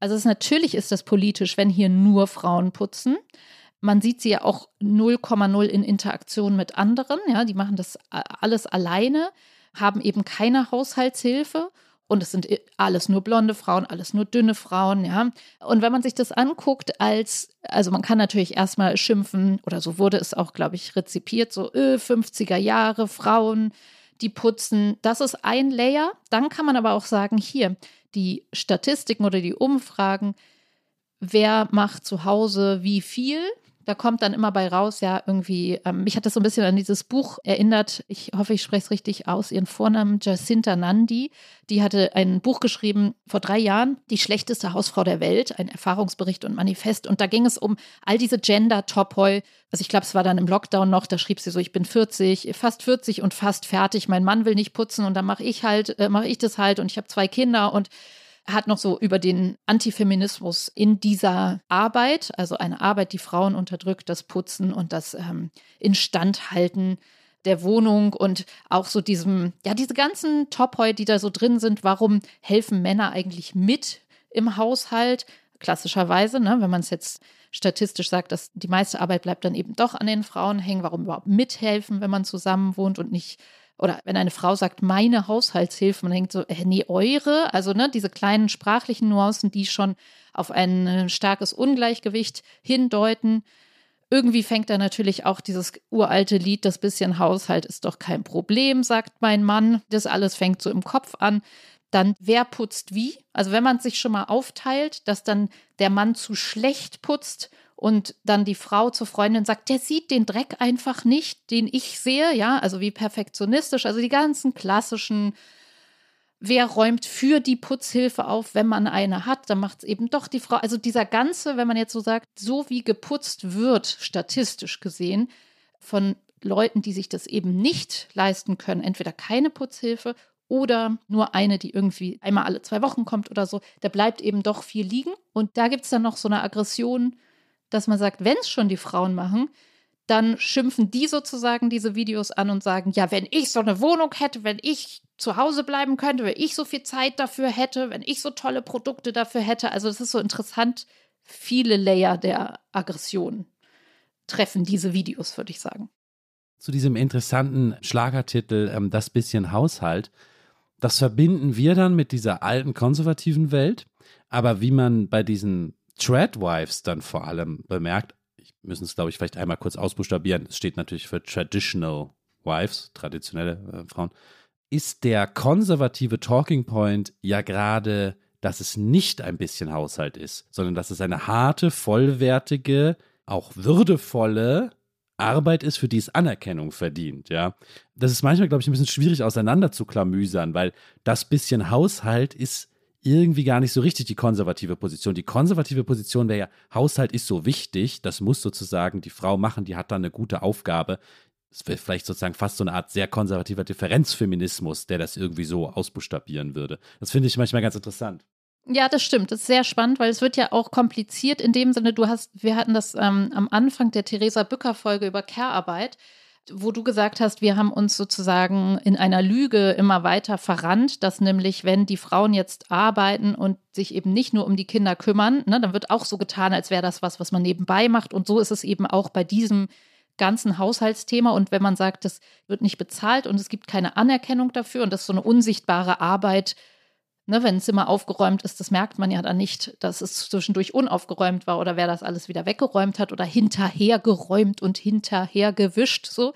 also es natürlich ist das politisch, wenn hier nur Frauen putzen. Man sieht sie ja auch 0,0 in Interaktion mit anderen. Ja, die machen das alles alleine, haben eben keine Haushaltshilfe. Und es sind alles nur blonde Frauen, alles nur dünne Frauen, ja. Und wenn man sich das anguckt, als, also man kann natürlich erstmal schimpfen, oder so wurde es auch, glaube ich, rezipiert, so äh, 50er Jahre, Frauen, die putzen. Das ist ein Layer. Dann kann man aber auch sagen, hier, die Statistiken oder die Umfragen, wer macht zu Hause wie viel, da kommt dann immer bei raus, ja, irgendwie, ähm, mich hat das so ein bisschen an dieses Buch erinnert. Ich hoffe, ich spreche es richtig aus. Ihren Vornamen Jacinta Nandi. Die hatte ein Buch geschrieben vor drei Jahren, Die schlechteste Hausfrau der Welt, ein Erfahrungsbericht und Manifest. Und da ging es um all diese Gender-Topoi. Also ich glaube, es war dann im Lockdown noch, da schrieb sie so, ich bin 40, fast 40 und fast fertig. Mein Mann will nicht putzen und dann mache ich halt, äh, mache ich das halt und ich habe zwei Kinder und hat noch so über den Antifeminismus in dieser Arbeit, also eine Arbeit, die Frauen unterdrückt, das Putzen und das ähm, Instandhalten der Wohnung und auch so diesem, ja, diese ganzen Topoi, die da so drin sind, warum helfen Männer eigentlich mit im Haushalt? Klassischerweise, ne, wenn man es jetzt statistisch sagt, dass die meiste Arbeit bleibt dann eben doch an den Frauen hängen, warum überhaupt mithelfen, wenn man zusammen wohnt und nicht oder wenn eine Frau sagt, meine Haushaltshilfe, man denkt so, äh, nee, eure, also ne, diese kleinen sprachlichen Nuancen, die schon auf ein äh, starkes Ungleichgewicht hindeuten. Irgendwie fängt da natürlich auch dieses uralte Lied, das bisschen Haushalt ist doch kein Problem, sagt mein Mann. Das alles fängt so im Kopf an. Dann, wer putzt wie? Also, wenn man sich schon mal aufteilt, dass dann der Mann zu schlecht putzt und dann die Frau zur Freundin sagt, der sieht den Dreck einfach nicht, den ich sehe, ja, also wie perfektionistisch, also die ganzen klassischen, wer räumt für die Putzhilfe auf, wenn man eine hat, dann macht es eben doch die Frau. Also dieser ganze, wenn man jetzt so sagt, so wie geputzt wird, statistisch gesehen, von Leuten, die sich das eben nicht leisten können, entweder keine Putzhilfe oder nur eine, die irgendwie einmal alle zwei Wochen kommt oder so, da bleibt eben doch viel liegen. Und da gibt es dann noch so eine Aggression dass man sagt, wenn es schon die Frauen machen, dann schimpfen die sozusagen diese Videos an und sagen, ja, wenn ich so eine Wohnung hätte, wenn ich zu Hause bleiben könnte, wenn ich so viel Zeit dafür hätte, wenn ich so tolle Produkte dafür hätte. Also es ist so interessant, viele Layer der Aggression treffen diese Videos, würde ich sagen. Zu diesem interessanten Schlagertitel, ähm, das bisschen Haushalt, das verbinden wir dann mit dieser alten konservativen Welt. Aber wie man bei diesen Tradwives dann vor allem bemerkt, ich müssen es, glaube ich, vielleicht einmal kurz ausbuchstabieren, es steht natürlich für Traditional Wives, traditionelle äh, Frauen, ist der konservative Talking Point ja gerade, dass es nicht ein bisschen Haushalt ist, sondern dass es eine harte, vollwertige, auch würdevolle Arbeit ist, für die es Anerkennung verdient, ja. Das ist manchmal, glaube ich, ein bisschen schwierig auseinander zu klamüsern, weil das bisschen Haushalt ist irgendwie gar nicht so richtig die konservative Position. Die konservative Position wäre ja, Haushalt ist so wichtig, das muss sozusagen die Frau machen, die hat da eine gute Aufgabe. Es wäre vielleicht sozusagen fast so eine Art sehr konservativer Differenzfeminismus, der das irgendwie so ausbuchstabieren würde. Das finde ich manchmal ganz interessant. Ja, das stimmt. Das ist sehr spannend, weil es wird ja auch kompliziert in dem Sinne, du hast, wir hatten das ähm, am Anfang der Theresa Bücker-Folge über Care-Arbeit wo du gesagt hast, wir haben uns sozusagen in einer Lüge immer weiter verrannt, dass nämlich, wenn die Frauen jetzt arbeiten und sich eben nicht nur um die Kinder kümmern, ne, dann wird auch so getan, als wäre das was, was man nebenbei macht. Und so ist es eben auch bei diesem ganzen Haushaltsthema. Und wenn man sagt, das wird nicht bezahlt und es gibt keine Anerkennung dafür und das ist so eine unsichtbare Arbeit, Ne, wenn ein Zimmer aufgeräumt ist, das merkt man ja dann nicht, dass es zwischendurch unaufgeräumt war oder wer das alles wieder weggeräumt hat oder hinterhergeräumt und hinterhergewischt. So.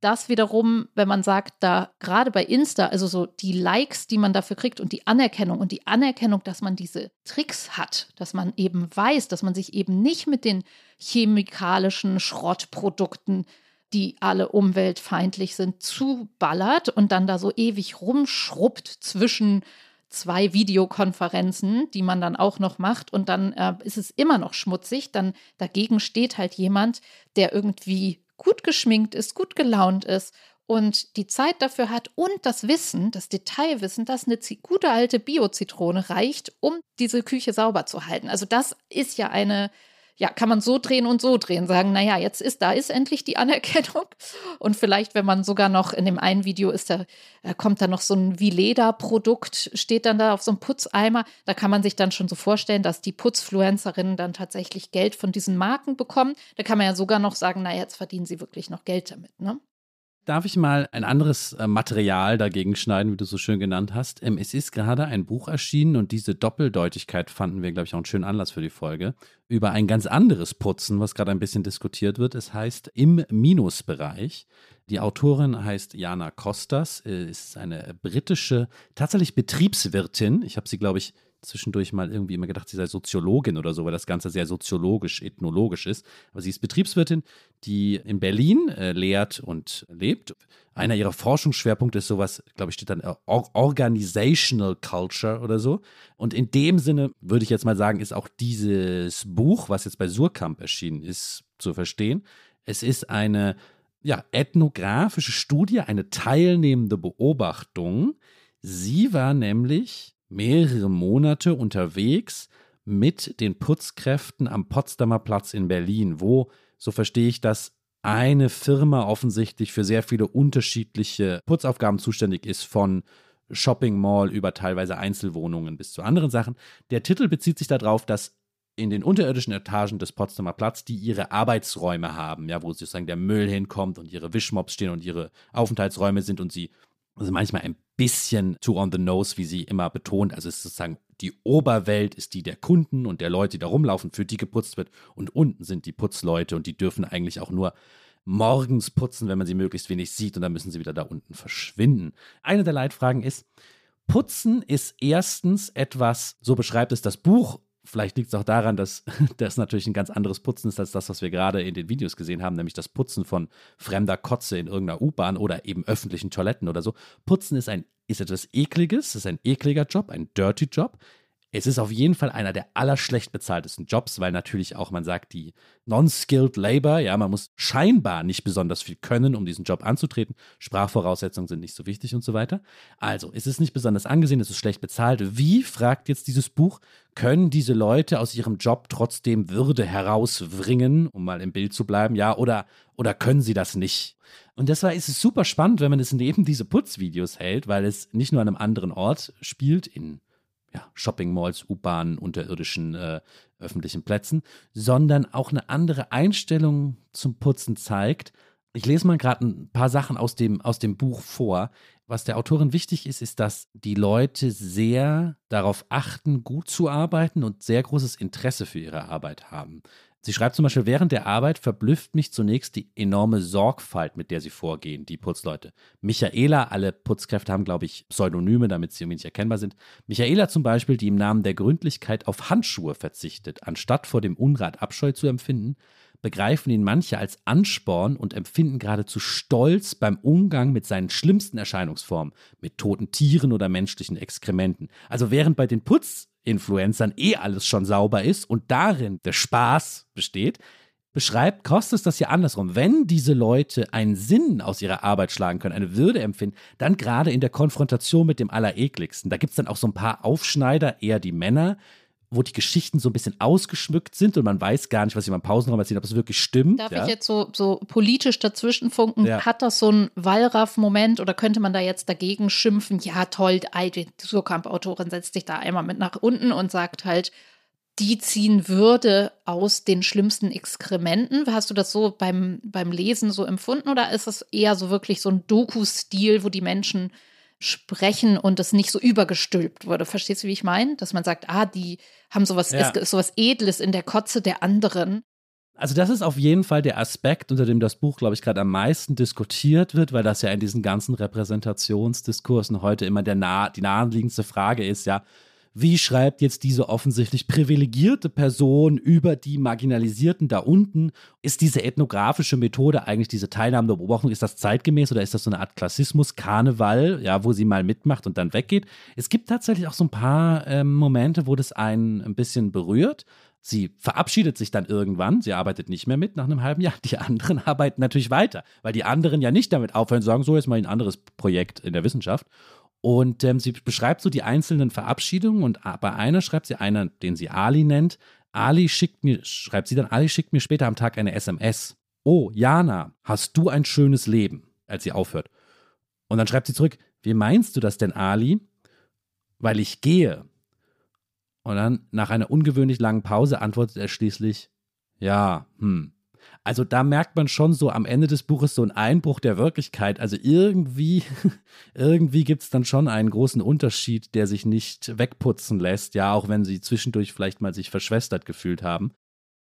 Das wiederum, wenn man sagt, da gerade bei Insta, also so die Likes, die man dafür kriegt und die Anerkennung und die Anerkennung, dass man diese Tricks hat, dass man eben weiß, dass man sich eben nicht mit den chemikalischen Schrottprodukten die alle umweltfeindlich sind, zuballert und dann da so ewig rumschrubbt zwischen zwei Videokonferenzen, die man dann auch noch macht und dann äh, ist es immer noch schmutzig. Dann dagegen steht halt jemand, der irgendwie gut geschminkt ist, gut gelaunt ist und die Zeit dafür hat und das Wissen, das Detailwissen, dass eine gute alte Bio-Zitrone reicht, um diese Küche sauber zu halten. Also das ist ja eine ja, kann man so drehen und so drehen, sagen, naja, jetzt ist, da ist endlich die Anerkennung. Und vielleicht, wenn man sogar noch in dem einen Video ist, da äh, kommt da noch so ein Vileda-Produkt, steht dann da auf so einem Putzeimer. Da kann man sich dann schon so vorstellen, dass die Putzfluencerinnen dann tatsächlich Geld von diesen Marken bekommen. Da kann man ja sogar noch sagen, naja, jetzt verdienen sie wirklich noch Geld damit, ne? Darf ich mal ein anderes äh, Material dagegen schneiden, wie du so schön genannt hast? Ähm, es ist gerade ein Buch erschienen und diese Doppeldeutigkeit fanden wir, glaube ich, auch einen schönen Anlass für die Folge, über ein ganz anderes Putzen, was gerade ein bisschen diskutiert wird. Es heißt Im Minusbereich. Die Autorin heißt Jana Kostas, äh, ist eine britische, tatsächlich Betriebswirtin. Ich habe sie, glaube ich, zwischendurch mal irgendwie immer gedacht, sie sei Soziologin oder so, weil das Ganze sehr soziologisch, ethnologisch ist. Aber sie ist Betriebswirtin, die in Berlin äh, lehrt und lebt. Einer ihrer Forschungsschwerpunkte ist sowas, glaube ich, steht dann äh, Organizational Culture oder so. Und in dem Sinne würde ich jetzt mal sagen, ist auch dieses Buch, was jetzt bei Surkamp erschienen ist, zu verstehen. Es ist eine ja, ethnografische Studie, eine teilnehmende Beobachtung. Sie war nämlich mehrere Monate unterwegs mit den Putzkräften am Potsdamer Platz in Berlin, wo, so verstehe ich das, eine Firma offensichtlich für sehr viele unterschiedliche Putzaufgaben zuständig ist, von Shopping Mall über teilweise Einzelwohnungen bis zu anderen Sachen. Der Titel bezieht sich darauf, dass in den unterirdischen Etagen des Potsdamer Platz, die ihre Arbeitsräume haben, ja, wo sozusagen der Müll hinkommt und ihre Wischmops stehen und ihre Aufenthaltsräume sind und sie also manchmal ein bisschen too on the nose, wie sie immer betont. Also es ist sozusagen die Oberwelt ist die der Kunden und der Leute, die da rumlaufen, für die geputzt wird. Und unten sind die Putzleute und die dürfen eigentlich auch nur morgens putzen, wenn man sie möglichst wenig sieht und dann müssen sie wieder da unten verschwinden. Eine der Leitfragen ist, Putzen ist erstens etwas, so beschreibt es das Buch Vielleicht liegt es auch daran, dass das natürlich ein ganz anderes Putzen ist als das, was wir gerade in den Videos gesehen haben, nämlich das Putzen von fremder Kotze in irgendeiner U-Bahn oder eben öffentlichen Toiletten oder so. Putzen ist ein ist etwas ekliges, ist ein ekliger Job, ein dirty Job. Es ist auf jeden Fall einer der allerschlecht bezahltesten Jobs, weil natürlich auch, man sagt, die non-skilled labor, ja, man muss scheinbar nicht besonders viel können, um diesen Job anzutreten. Sprachvoraussetzungen sind nicht so wichtig und so weiter. Also, es ist nicht besonders angesehen, es ist schlecht bezahlt. Wie, fragt jetzt dieses Buch, können diese Leute aus ihrem Job trotzdem Würde herausbringen, um mal im Bild zu bleiben, ja, oder, oder können sie das nicht? Und deshalb ist es super spannend, wenn man es neben diese Putzvideos hält, weil es nicht nur an einem anderen Ort spielt, in ja, Shopping-Malls, U-Bahnen, unterirdischen äh, öffentlichen Plätzen, sondern auch eine andere Einstellung zum Putzen zeigt. Ich lese mal gerade ein paar Sachen aus dem, aus dem Buch vor. Was der Autorin wichtig ist, ist, dass die Leute sehr darauf achten, gut zu arbeiten und sehr großes Interesse für ihre Arbeit haben. Sie schreibt zum Beispiel, während der Arbeit verblüfft mich zunächst die enorme Sorgfalt, mit der sie vorgehen, die Putzleute. Michaela, alle Putzkräfte haben, glaube ich, Pseudonyme, damit sie irgendwie nicht erkennbar sind. Michaela zum Beispiel, die im Namen der Gründlichkeit auf Handschuhe verzichtet, anstatt vor dem Unrat Abscheu zu empfinden, begreifen ihn manche als Ansporn und empfinden geradezu Stolz beim Umgang mit seinen schlimmsten Erscheinungsformen, mit toten Tieren oder menschlichen Exkrementen. Also während bei den Putz Influencern eh alles schon sauber ist und darin der Spaß besteht, beschreibt Kostes das ja andersrum. Wenn diese Leute einen Sinn aus ihrer Arbeit schlagen können, eine Würde empfinden, dann gerade in der Konfrontation mit dem Allerekligsten. Da gibt es dann auch so ein paar Aufschneider, eher die Männer, wo die Geschichten so ein bisschen ausgeschmückt sind und man weiß gar nicht, was sie im Pausenraum erzählen, ob es wirklich stimmt. Darf ja? ich jetzt so, so politisch dazwischenfunken? Ja. Hat das so einen Wallraff-Moment oder könnte man da jetzt dagegen schimpfen? Ja, toll, die Surkamp-Autorin setzt sich da einmal mit nach unten und sagt halt, die ziehen Würde aus den schlimmsten Exkrementen. Hast du das so beim, beim Lesen so empfunden oder ist das eher so wirklich so ein Doku-Stil, wo die Menschen sprechen und es nicht so übergestülpt wurde. Verstehst du, wie ich meine? Dass man sagt, ah, die haben sowas, Ja. ist, sowas Edles in der Kotze der anderen. Also das ist auf jeden Fall der Aspekt, unter dem das Buch, glaube ich, gerade am meisten diskutiert wird, weil das ja in diesen ganzen Repräsentationsdiskursen heute immer der nah, die naheliegendste Frage ist, ja, wie schreibt jetzt diese offensichtlich privilegierte Person über die Marginalisierten da unten? Ist diese ethnografische Methode eigentlich diese teilnahmende Beobachtung, ist das zeitgemäß oder ist das so eine Art Klassismus, Karneval, ja, wo sie mal mitmacht und dann weggeht? Es gibt tatsächlich auch so ein paar ähm, Momente, wo das einen ein bisschen berührt. Sie verabschiedet sich dann irgendwann, sie arbeitet nicht mehr mit nach einem halben Jahr. Die anderen arbeiten natürlich weiter, weil die anderen ja nicht damit aufhören, sagen, so jetzt mal ein anderes Projekt in der Wissenschaft. Und ähm, sie beschreibt so die einzelnen Verabschiedungen und bei einer schreibt sie einer, den sie Ali nennt, Ali schickt mir, schreibt sie dann, Ali schickt mir später am Tag eine SMS. Oh, Jana, hast du ein schönes Leben? Als sie aufhört. Und dann schreibt sie zurück, wie meinst du das denn, Ali? Weil ich gehe. Und dann, nach einer ungewöhnlich langen Pause, antwortet er schließlich, ja, hm. Also da merkt man schon so am Ende des Buches so einen Einbruch der Wirklichkeit. Also irgendwie, irgendwie gibt es dann schon einen großen Unterschied, der sich nicht wegputzen lässt, ja, auch wenn sie zwischendurch vielleicht mal sich verschwestert gefühlt haben.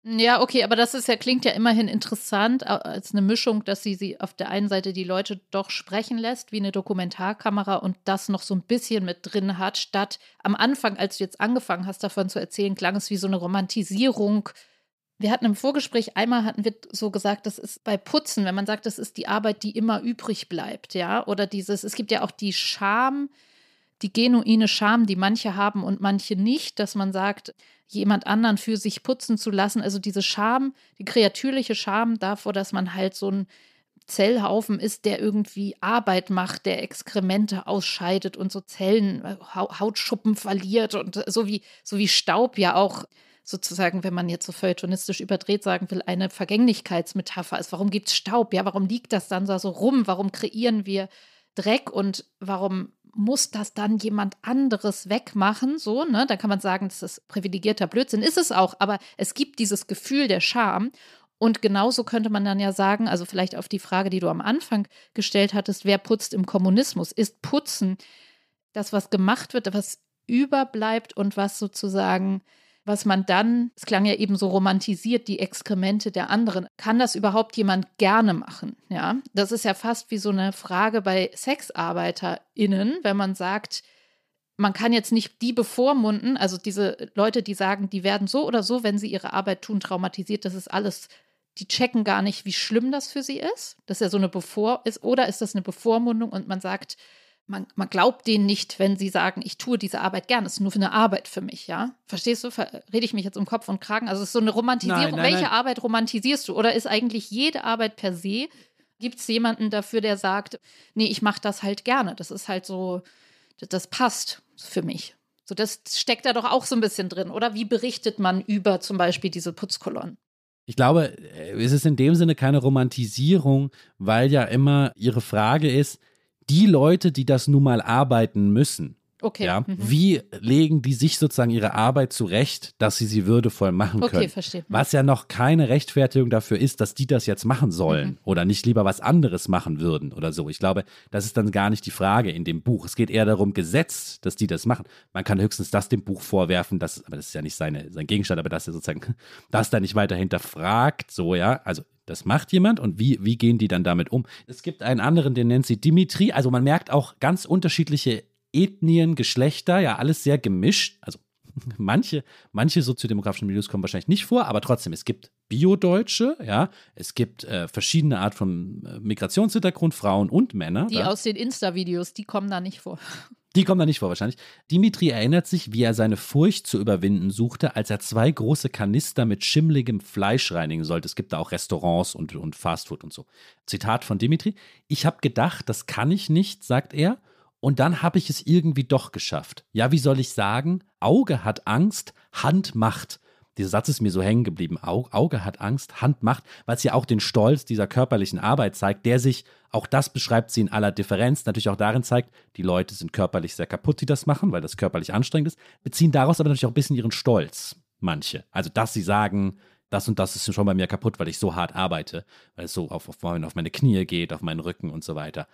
Ja, okay, aber das ist ja, klingt ja immerhin interessant, als eine Mischung, dass sie, sie auf der einen Seite die Leute doch sprechen lässt, wie eine Dokumentarkamera und das noch so ein bisschen mit drin hat, statt am Anfang, als du jetzt angefangen hast, davon zu erzählen, klang es wie so eine Romantisierung. Wir hatten im Vorgespräch, einmal hatten wir so gesagt, das ist bei Putzen, wenn man sagt, das ist die Arbeit, die immer übrig bleibt, ja, oder dieses, es gibt ja auch die Scham, die genuine Scham, die manche haben und manche nicht, dass man sagt, jemand anderen für sich putzen zu lassen. Also diese Scham, die kreatürliche Scham davor, dass man halt so ein Zellhaufen ist, der irgendwie Arbeit macht, der Exkremente ausscheidet und so Zellen, Hautschuppen verliert und so wie, so wie Staub ja auch sozusagen, wenn man jetzt so feuilletonistisch überdreht sagen will, eine Vergänglichkeitsmetapher ist. Warum gibt es Staub? Ja, warum liegt das dann so rum? Warum kreieren wir Dreck und warum muss das dann jemand anderes wegmachen, so, ne? Da kann man sagen, das ist privilegierter Blödsinn, ist es auch, aber es gibt dieses Gefühl der Scham. Und genauso könnte man dann ja sagen, also vielleicht auf die Frage, die du am Anfang gestellt hattest, wer putzt im Kommunismus? Ist Putzen das, was gemacht wird, was überbleibt und was sozusagen was man dann, es klang ja eben so romantisiert, die Exkremente der anderen. Kann das überhaupt jemand gerne machen? Ja, das ist ja fast wie so eine Frage bei SexarbeiterInnen, wenn man sagt, man kann jetzt nicht die bevormunden, also diese Leute, die sagen, die werden so oder so, wenn sie ihre Arbeit tun, traumatisiert, das ist alles die checken gar nicht, wie schlimm das für sie ist, dass er so eine Bevor ist, oder ist das eine Bevormundung und man sagt, man, man glaubt denen nicht, wenn sie sagen, ich tue diese Arbeit gern, es ist nur für eine Arbeit für mich, ja? Verstehst du? Rede ich mich jetzt um Kopf und Kragen? Also es ist so eine Romantisierung. Nein, nein, Welche nein. Arbeit romantisierst du? Oder ist eigentlich jede Arbeit per se? Gibt es jemanden dafür, der sagt, nee, ich mache das halt gerne. Das ist halt so, das passt für mich. So, das steckt da doch auch so ein bisschen drin, oder? Wie berichtet man über zum Beispiel diese Putzkolonnen? Ich glaube, es ist in dem Sinne keine Romantisierung, weil ja immer ihre Frage ist, die Leute, die das nun mal arbeiten müssen, Okay. Ja? Mhm. Wie legen die sich sozusagen ihre Arbeit zurecht, dass sie sie würdevoll machen können? Okay, verstehe. Was ja noch keine Rechtfertigung dafür ist, dass die das jetzt machen sollen mhm. oder nicht lieber was anderes machen würden oder so. Ich glaube, das ist dann gar nicht die Frage in dem Buch. Es geht eher darum, gesetzt, dass die das machen. Man kann höchstens das dem Buch vorwerfen, dass, aber das ist ja nicht seine, sein Gegenstand, aber dass er sozusagen das da nicht weiter hinterfragt, so, ja. Also das macht jemand und wie, wie gehen die dann damit um? Es gibt einen anderen, den nennt sie Dimitri. Also man merkt auch ganz unterschiedliche Ethnien, Geschlechter, ja, alles sehr gemischt. Also manche, manche soziodemografischen Milieus kommen wahrscheinlich nicht vor, aber trotzdem, es gibt Bio-Deutsche, ja, es gibt äh, verschiedene Art von äh, Migrationshintergrund, Frauen und Männer. Die ja. aus den Insta-Videos, die kommen da nicht vor. Die kommen da nicht vor, wahrscheinlich. Dimitri erinnert sich, wie er seine Furcht zu überwinden suchte, als er zwei große Kanister mit schimmligem Fleisch reinigen sollte. Es gibt da auch Restaurants und, und Fastfood und so. Zitat von Dimitri: Ich habe gedacht, das kann ich nicht, sagt er, und dann habe ich es irgendwie doch geschafft. Ja, wie soll ich sagen? Auge hat Angst, Hand macht. Dieser Satz ist mir so hängen geblieben. Auge hat Angst, Hand macht, weil es ja auch den Stolz dieser körperlichen Arbeit zeigt, der sich, auch das beschreibt sie in aller Differenz, natürlich auch darin zeigt, die Leute sind körperlich sehr kaputt, die das machen, weil das körperlich anstrengend ist, beziehen daraus aber natürlich auch ein bisschen ihren Stolz, manche. Also, dass sie sagen, das und das ist schon bei mir kaputt, weil ich so hart arbeite, weil es so auf, auf, meine Knie geht, auf meinen Rücken und so weiter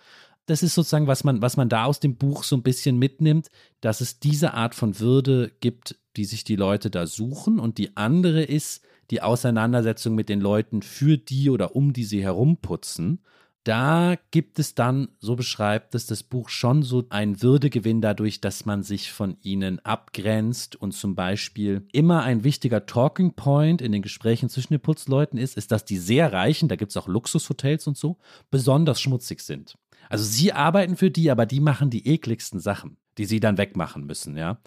das ist sozusagen, was man, was man da aus dem Buch so ein bisschen mitnimmt, dass es diese Art von Würde gibt, die sich die Leute da suchen. Und die andere ist die Auseinandersetzung mit den Leuten, für die oder um die sie herumputzen. Da gibt es dann, so beschreibt es das Buch, schon so einen Würdegewinn dadurch, dass man sich von ihnen abgrenzt und zum Beispiel immer ein wichtiger Talking Point in den Gesprächen zwischen den Putzleuten ist, ist, dass die sehr reichen, da gibt es auch Luxushotels und so, besonders schmutzig sind. Also sie arbeiten für die, aber die machen die ekligsten Sachen, die sie dann wegmachen müssen, ja.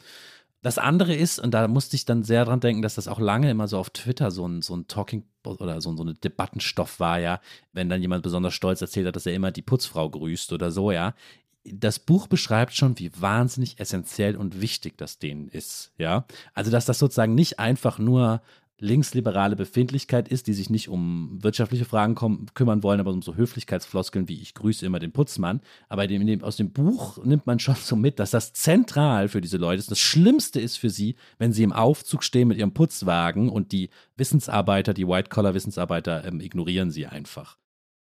Das andere ist, und da musste ich dann sehr dran denken, dass das auch lange immer so auf Twitter so ein, so ein Talking oder so, so ein Debattenstoff war, ja, wenn dann jemand besonders stolz erzählt hat, dass er immer die Putzfrau grüßt oder so, ja. das Buch beschreibt schon, wie wahnsinnig essentiell und wichtig das denen ist, ja. Also, dass das sozusagen nicht einfach nur linksliberale Befindlichkeit ist, die sich nicht um wirtschaftliche Fragen kommen, kümmern wollen, aber um so Höflichkeitsfloskeln wie ich grüße immer den Putzmann. Aber dem, dem, aus dem Buch nimmt man schon so mit, dass das zentral für diese Leute ist. Das Schlimmste ist für sie, wenn sie im Aufzug stehen mit ihrem Putzwagen und die Wissensarbeiter, die White-Collar-Wissensarbeiter ähm, ignorieren sie einfach.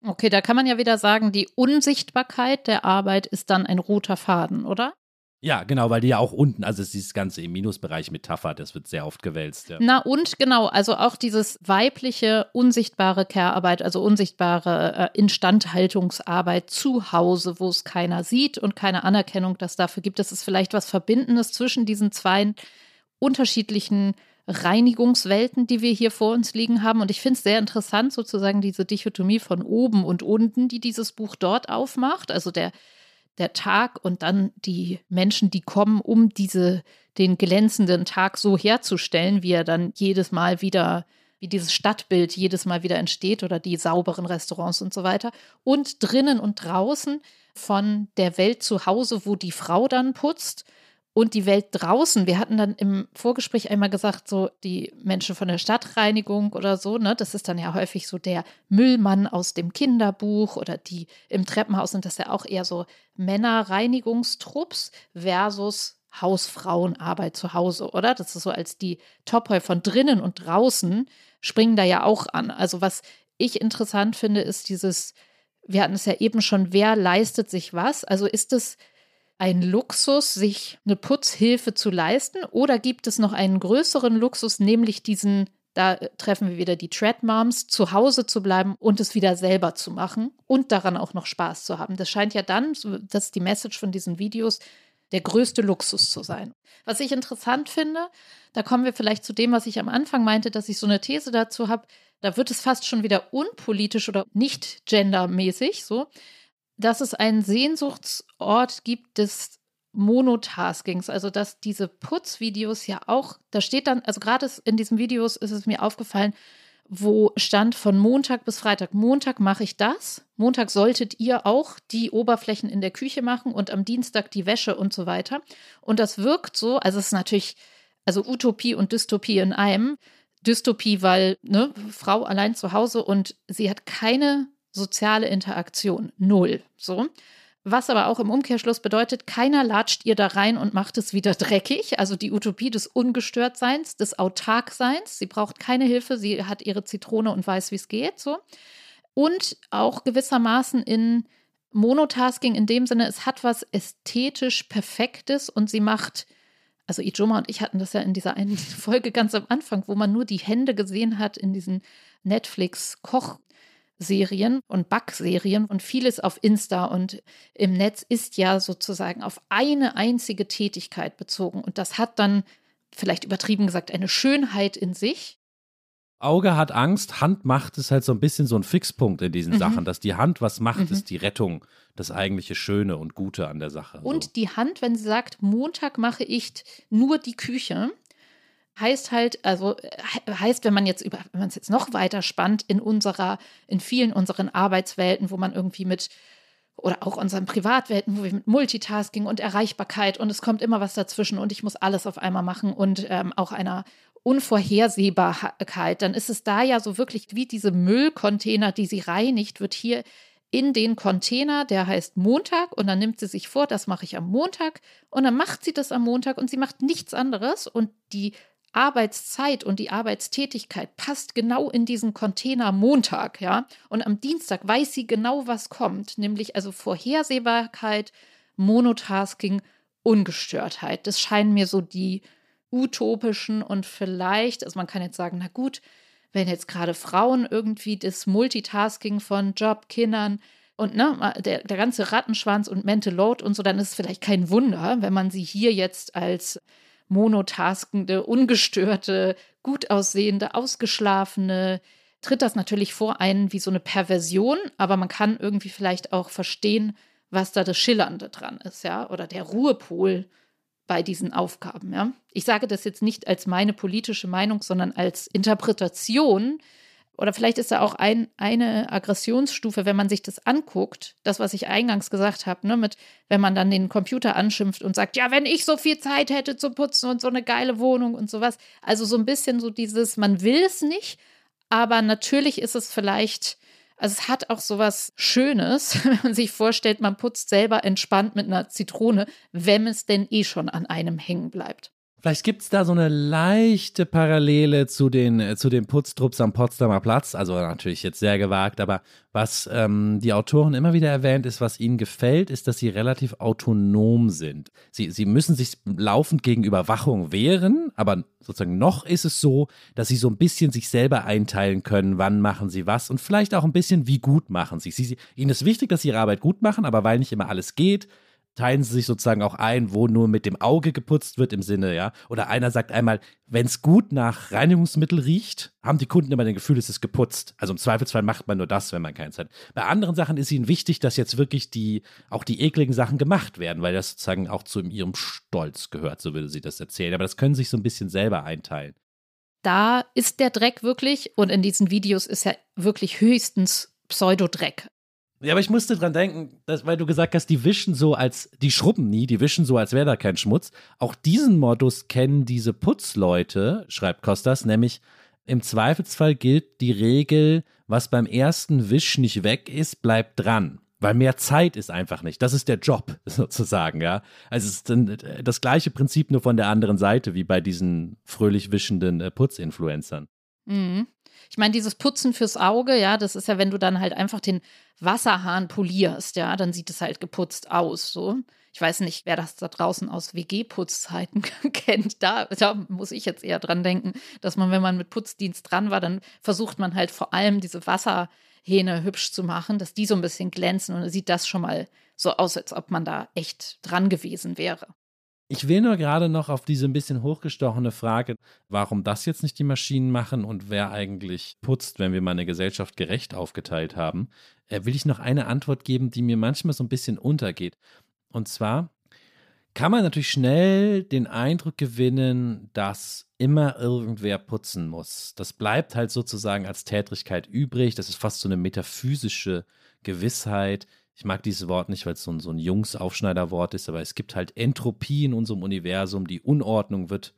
Okay, da kann man ja wieder sagen, die Unsichtbarkeit der Arbeit ist dann ein roter Faden, oder? Ja, genau, weil die ja auch unten, also ist dieses ganze im Minusbereich Metapher, das wird sehr oft gewälzt. Ja. Na und genau, also auch dieses weibliche, unsichtbare Care-Arbeit, also unsichtbare äh, Instandhaltungsarbeit zu Hause, wo es keiner sieht und keine Anerkennung das dafür gibt. Das ist vielleicht was Verbindendes zwischen diesen zwei unterschiedlichen Reinigungswelten, die wir hier vor uns liegen haben. Und ich finde es sehr interessant, sozusagen diese Dichotomie von oben und unten, die dieses Buch dort aufmacht. Also der der Tag und dann die Menschen, die kommen, um diese, den glänzenden Tag so herzustellen, wie er dann jedes Mal wieder, wie dieses Stadtbild jedes Mal wieder entsteht oder die sauberen Restaurants und so weiter. Und drinnen und draußen von der Welt zu Hause, wo die Frau dann putzt und die Welt draußen. Wir hatten dann im Vorgespräch einmal gesagt, so die Menschen von der Stadtreinigung oder so, ne, das ist dann ja häufig so der Müllmann aus dem Kinderbuch oder die im Treppenhaus sind das ja auch eher so Männerreinigungstrupps versus Hausfrauenarbeit zu Hause, oder? Das ist so als die Topoi von drinnen und draußen springen da ja auch an. Also was ich interessant finde, ist dieses, wir hatten es ja eben schon, wer leistet sich was? Also ist es ein Luxus, sich eine Putzhilfe zu leisten? Oder gibt es noch einen größeren Luxus, nämlich diesen, da treffen wir wieder die Treadmoms, zu Hause zu bleiben und es wieder selber zu machen und daran auch noch Spaß zu haben? Das scheint ja dann, das ist die Message von diesen Videos, der größte Luxus zu sein. Was ich interessant finde, da kommen wir vielleicht zu dem, was ich am Anfang meinte, dass ich so eine These dazu habe, da wird es fast schon wieder unpolitisch oder nicht gendermäßig so dass es einen Sehnsuchtsort gibt des Monotaskings, also dass diese Putzvideos ja auch, da steht dann, also gerade in diesen Videos ist es mir aufgefallen, wo stand von Montag bis Freitag. Montag mache ich das. Montag solltet ihr auch die Oberflächen in der Küche machen und am Dienstag die Wäsche und so weiter. Und das wirkt so, also es ist natürlich, also Utopie und Dystopie in einem. Dystopie, weil ne, Frau allein zu Hause und sie hat keine soziale Interaktion. Null. So. Was aber auch im Umkehrschluss bedeutet, keiner latscht ihr da rein und macht es wieder dreckig. Also die Utopie des Ungestörtseins, des Autarkseins. Sie braucht keine Hilfe, sie hat ihre Zitrone und weiß, wie es geht. So. Und auch gewissermaßen in Monotasking in dem Sinne, es hat was ästhetisch Perfektes und sie macht, also Ijoma und ich hatten das ja in dieser einen Folge ganz am Anfang, wo man nur die Hände gesehen hat in diesen Netflix-Koch- Serien und Backserien und vieles auf Insta und im Netz ist ja sozusagen auf eine einzige Tätigkeit bezogen und das hat dann vielleicht übertrieben gesagt eine Schönheit in sich. Auge hat Angst, Hand macht es halt so ein bisschen so ein Fixpunkt in diesen mhm. Sachen, dass die Hand was macht, mhm. ist die Rettung, das eigentliche Schöne und Gute an der Sache. Und so. die Hand, wenn sie sagt, Montag mache ich nur die Küche, heißt halt, also heißt, wenn man jetzt über, wenn man es jetzt noch weiter spannt, in unserer, in vielen unseren Arbeitswelten, wo man irgendwie mit oder auch unseren Privatwelten, wo wir mit Multitasking und Erreichbarkeit und es kommt immer was dazwischen und ich muss alles auf einmal machen und ähm, auch einer Unvorhersehbarkeit, dann ist es da ja so wirklich wie diese Müllcontainer, die sie reinigt, wird hier in den Container, der heißt Montag und dann nimmt sie sich vor, das mache ich am Montag und dann macht sie das am Montag und sie macht nichts anderes und die Arbeitszeit und die Arbeitstätigkeit passt genau in diesen Container Montag, ja. Und am Dienstag weiß sie genau, was kommt, nämlich also Vorhersehbarkeit, Monotasking, Ungestörtheit. Das scheinen mir so die utopischen und vielleicht, also man kann jetzt sagen, na gut, wenn jetzt gerade Frauen irgendwie das Multitasking von Job, Kindern und ne, der, der ganze Rattenschwanz und Mental Load und so, dann ist es vielleicht kein Wunder, wenn man sie hier jetzt als monotaskende, ungestörte, gut aussehende, ausgeschlafene, tritt das natürlich vor einen wie so eine Perversion, aber man kann irgendwie vielleicht auch verstehen, was da das Schillernde dran ist, ja, oder der Ruhepol bei diesen Aufgaben, ja. Ich sage das jetzt nicht als meine politische Meinung, sondern als Interpretation oder vielleicht ist da auch ein, eine Aggressionsstufe, wenn man sich das anguckt, das, was ich eingangs gesagt habe, ne, mit, wenn man dann den Computer anschimpft und sagt, ja, wenn ich so viel Zeit hätte zu putzen und so eine geile Wohnung und sowas. Also so ein bisschen so dieses, man will es nicht, aber natürlich ist es vielleicht, also es hat auch sowas Schönes, wenn man sich vorstellt, man putzt selber entspannt mit einer Zitrone, wenn es denn eh schon an einem hängen bleibt. Vielleicht gibt es da so eine leichte Parallele zu den, äh, zu den Putztrupps am Potsdamer Platz. Also natürlich jetzt sehr gewagt, aber was ähm, die Autoren immer wieder erwähnt, ist, was ihnen gefällt, ist, dass sie relativ autonom sind. Sie, sie müssen sich laufend gegen Überwachung wehren, aber sozusagen noch ist es so, dass sie so ein bisschen sich selber einteilen können, wann machen sie was und vielleicht auch ein bisschen, wie gut machen sie. sie ihnen ist wichtig, dass sie ihre Arbeit gut machen, aber weil nicht immer alles geht, teilen sie sich sozusagen auch ein, wo nur mit dem Auge geputzt wird im Sinne, ja. Oder einer sagt einmal, wenn es gut nach Reinigungsmittel riecht, haben die Kunden immer das Gefühl, es ist geputzt. Also im Zweifelsfall macht man nur das, wenn man keins hat. Bei anderen Sachen ist ihnen wichtig, dass jetzt wirklich die, auch die ekligen Sachen gemacht werden, weil das sozusagen auch zu ihrem Stolz gehört, so würde sie das erzählen. Aber das können sich so ein bisschen selber einteilen. Da ist der Dreck wirklich, und in diesen Videos ist er wirklich höchstens Pseudodreck. Ja, aber ich musste dran denken, dass, weil du gesagt hast, die wischen so als, die schrubben nie, die wischen so, als wäre da kein Schmutz. Auch diesen Modus kennen diese Putzleute, schreibt Kostas, nämlich im Zweifelsfall gilt die Regel, was beim ersten Wisch nicht weg ist, bleibt dran. Weil mehr Zeit ist einfach nicht. Das ist der Job, sozusagen, ja. Also es ist dann das gleiche Prinzip nur von der anderen Seite, wie bei diesen fröhlich wischenden äh, Putzinfluencern. Mhm. Ich meine, dieses Putzen fürs Auge, ja, das ist ja, wenn du dann halt einfach den Wasserhahn polierst, ja, dann sieht es halt geputzt aus, so. Ich weiß nicht, wer das da draußen aus WG-Putzzeiten kennt. Da, da muss ich jetzt eher dran denken, dass man, wenn man mit Putzdienst dran war, dann versucht man halt vor allem diese Wasserhähne hübsch zu machen, dass die so ein bisschen glänzen und dann sieht das schon mal so aus, als ob man da echt dran gewesen wäre. Ich will nur gerade noch auf diese ein bisschen hochgestochene Frage, warum das jetzt nicht die Maschinen machen und wer eigentlich putzt, wenn wir mal eine Gesellschaft gerecht aufgeteilt haben, äh, will ich noch eine Antwort geben, die mir manchmal so ein bisschen untergeht. Und zwar kann man natürlich schnell den Eindruck gewinnen, dass immer irgendwer putzen muss. Das bleibt halt sozusagen als Tätigkeit übrig. Das ist fast so eine metaphysische Gewissheit ich mag dieses Wort nicht, weil es so ein, so ein Jungs-Aufschneiderwort ist, aber es gibt halt Entropie in unserem Universum. Die Unordnung wird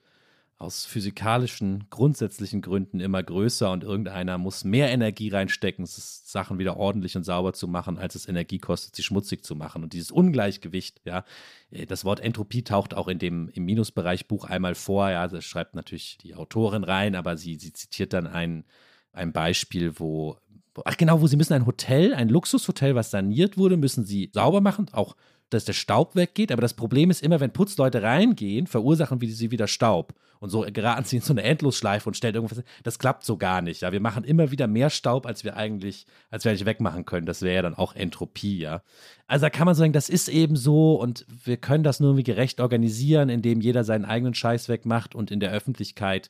aus physikalischen, grundsätzlichen Gründen immer größer und irgendeiner muss mehr Energie reinstecken, Sachen wieder ordentlich und sauber zu machen, als es Energie kostet, sie schmutzig zu machen. Und dieses Ungleichgewicht, ja, äh, das Wort Entropie taucht auch in dem im Minusbereich Buch einmal vor, ja, das schreibt natürlich die Autorin rein, aber sie, sie zitiert dann ein, ein Beispiel, wo ach genau, wo sie müssen ein Hotel, ein Luxushotel, was saniert wurde, müssen sie sauber machen, auch dass der Staub weggeht. Aber das Problem ist immer, wenn Putzleute reingehen, verursachen sie wieder Staub. Und so geraten sie in so eine Endlosschleife und stellen irgendwas. Das klappt so gar nicht. Ja, wir machen immer wieder mehr Staub, als wir eigentlich, als wir eigentlich wegmachen können. Das wäre ja dann auch Entropie, ja. Also da kann man sagen, das ist eben so und wir können das nur irgendwie gerecht organisieren, indem jeder seinen eigenen Scheiß wegmacht und in der Öffentlichkeit,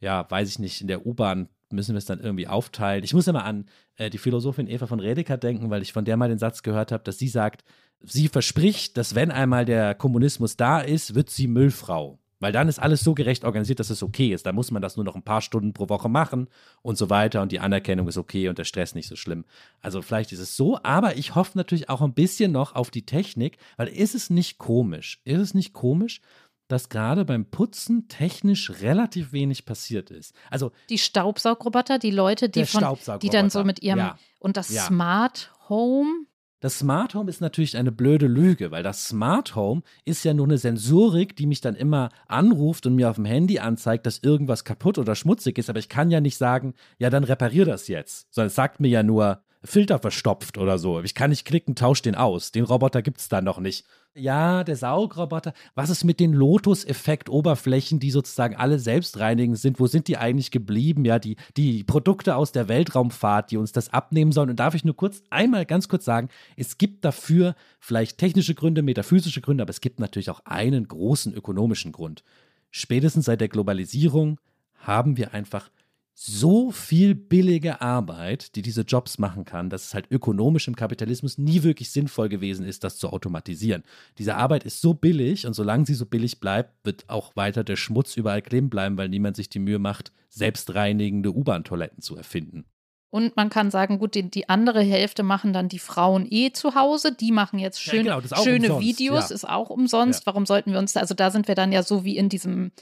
ja, weiß ich nicht, in der U-Bahn müssen wir es dann irgendwie aufteilen. Ich muss immer an äh, die Philosophin Eva von Redeker denken, weil ich von der mal den Satz gehört habe, dass sie sagt, sie verspricht, dass wenn einmal der Kommunismus da ist, wird sie Müllfrau. Weil dann ist alles so gerecht organisiert, dass es okay ist. Da muss man das nur noch ein paar Stunden pro Woche machen und so weiter und die Anerkennung ist okay und der Stress nicht so schlimm. Also vielleicht ist es so, aber ich hoffe natürlich auch ein bisschen noch auf die Technik, weil ist es nicht komisch? Ist es nicht komisch, dass gerade beim Putzen technisch relativ wenig passiert ist. Also die Staubsaugroboter, die Leute, die, von, die dann so mit ihrem ja. und das ja. Smart Home. Das Smart Home ist natürlich eine blöde Lüge, weil das Smart Home ist ja nur eine Sensorik, die mich dann immer anruft und mir auf dem Handy anzeigt, dass irgendwas kaputt oder schmutzig ist. Aber ich kann ja nicht sagen, ja, dann reparier das jetzt. Sondern es sagt mir ja nur, Filter verstopft oder so. Ich kann nicht klicken, tausch den aus. Den Roboter gibt es da noch nicht. Ja, der Saugroboter. Was ist mit den Lotus-Effekt-Oberflächen, die sozusagen alle selbstreinigend sind? Wo sind die eigentlich geblieben? Ja, die, die Produkte aus der Weltraumfahrt, die uns das abnehmen sollen. Und darf ich nur kurz, einmal ganz kurz sagen, es gibt dafür vielleicht technische Gründe, metaphysische Gründe, aber es gibt natürlich auch einen großen ökonomischen Grund. Spätestens seit der Globalisierung haben wir einfach so viel billige Arbeit, die diese Jobs machen kann, dass es halt ökonomisch im Kapitalismus nie wirklich sinnvoll gewesen ist, das zu automatisieren. Diese Arbeit ist so billig und solange sie so billig bleibt, wird auch weiter der Schmutz überall kleben bleiben, weil niemand sich die Mühe macht, selbstreinigende U-Bahn-Toiletten zu erfinden. Und man kann sagen, gut, die, die andere Hälfte machen dann die Frauen eh zu Hause. Die machen jetzt schön, Ja, genau, schöne umsonst, Videos, ja. ist auch umsonst. Ja. Warum sollten wir uns da, also da sind wir dann ja so wie in diesem,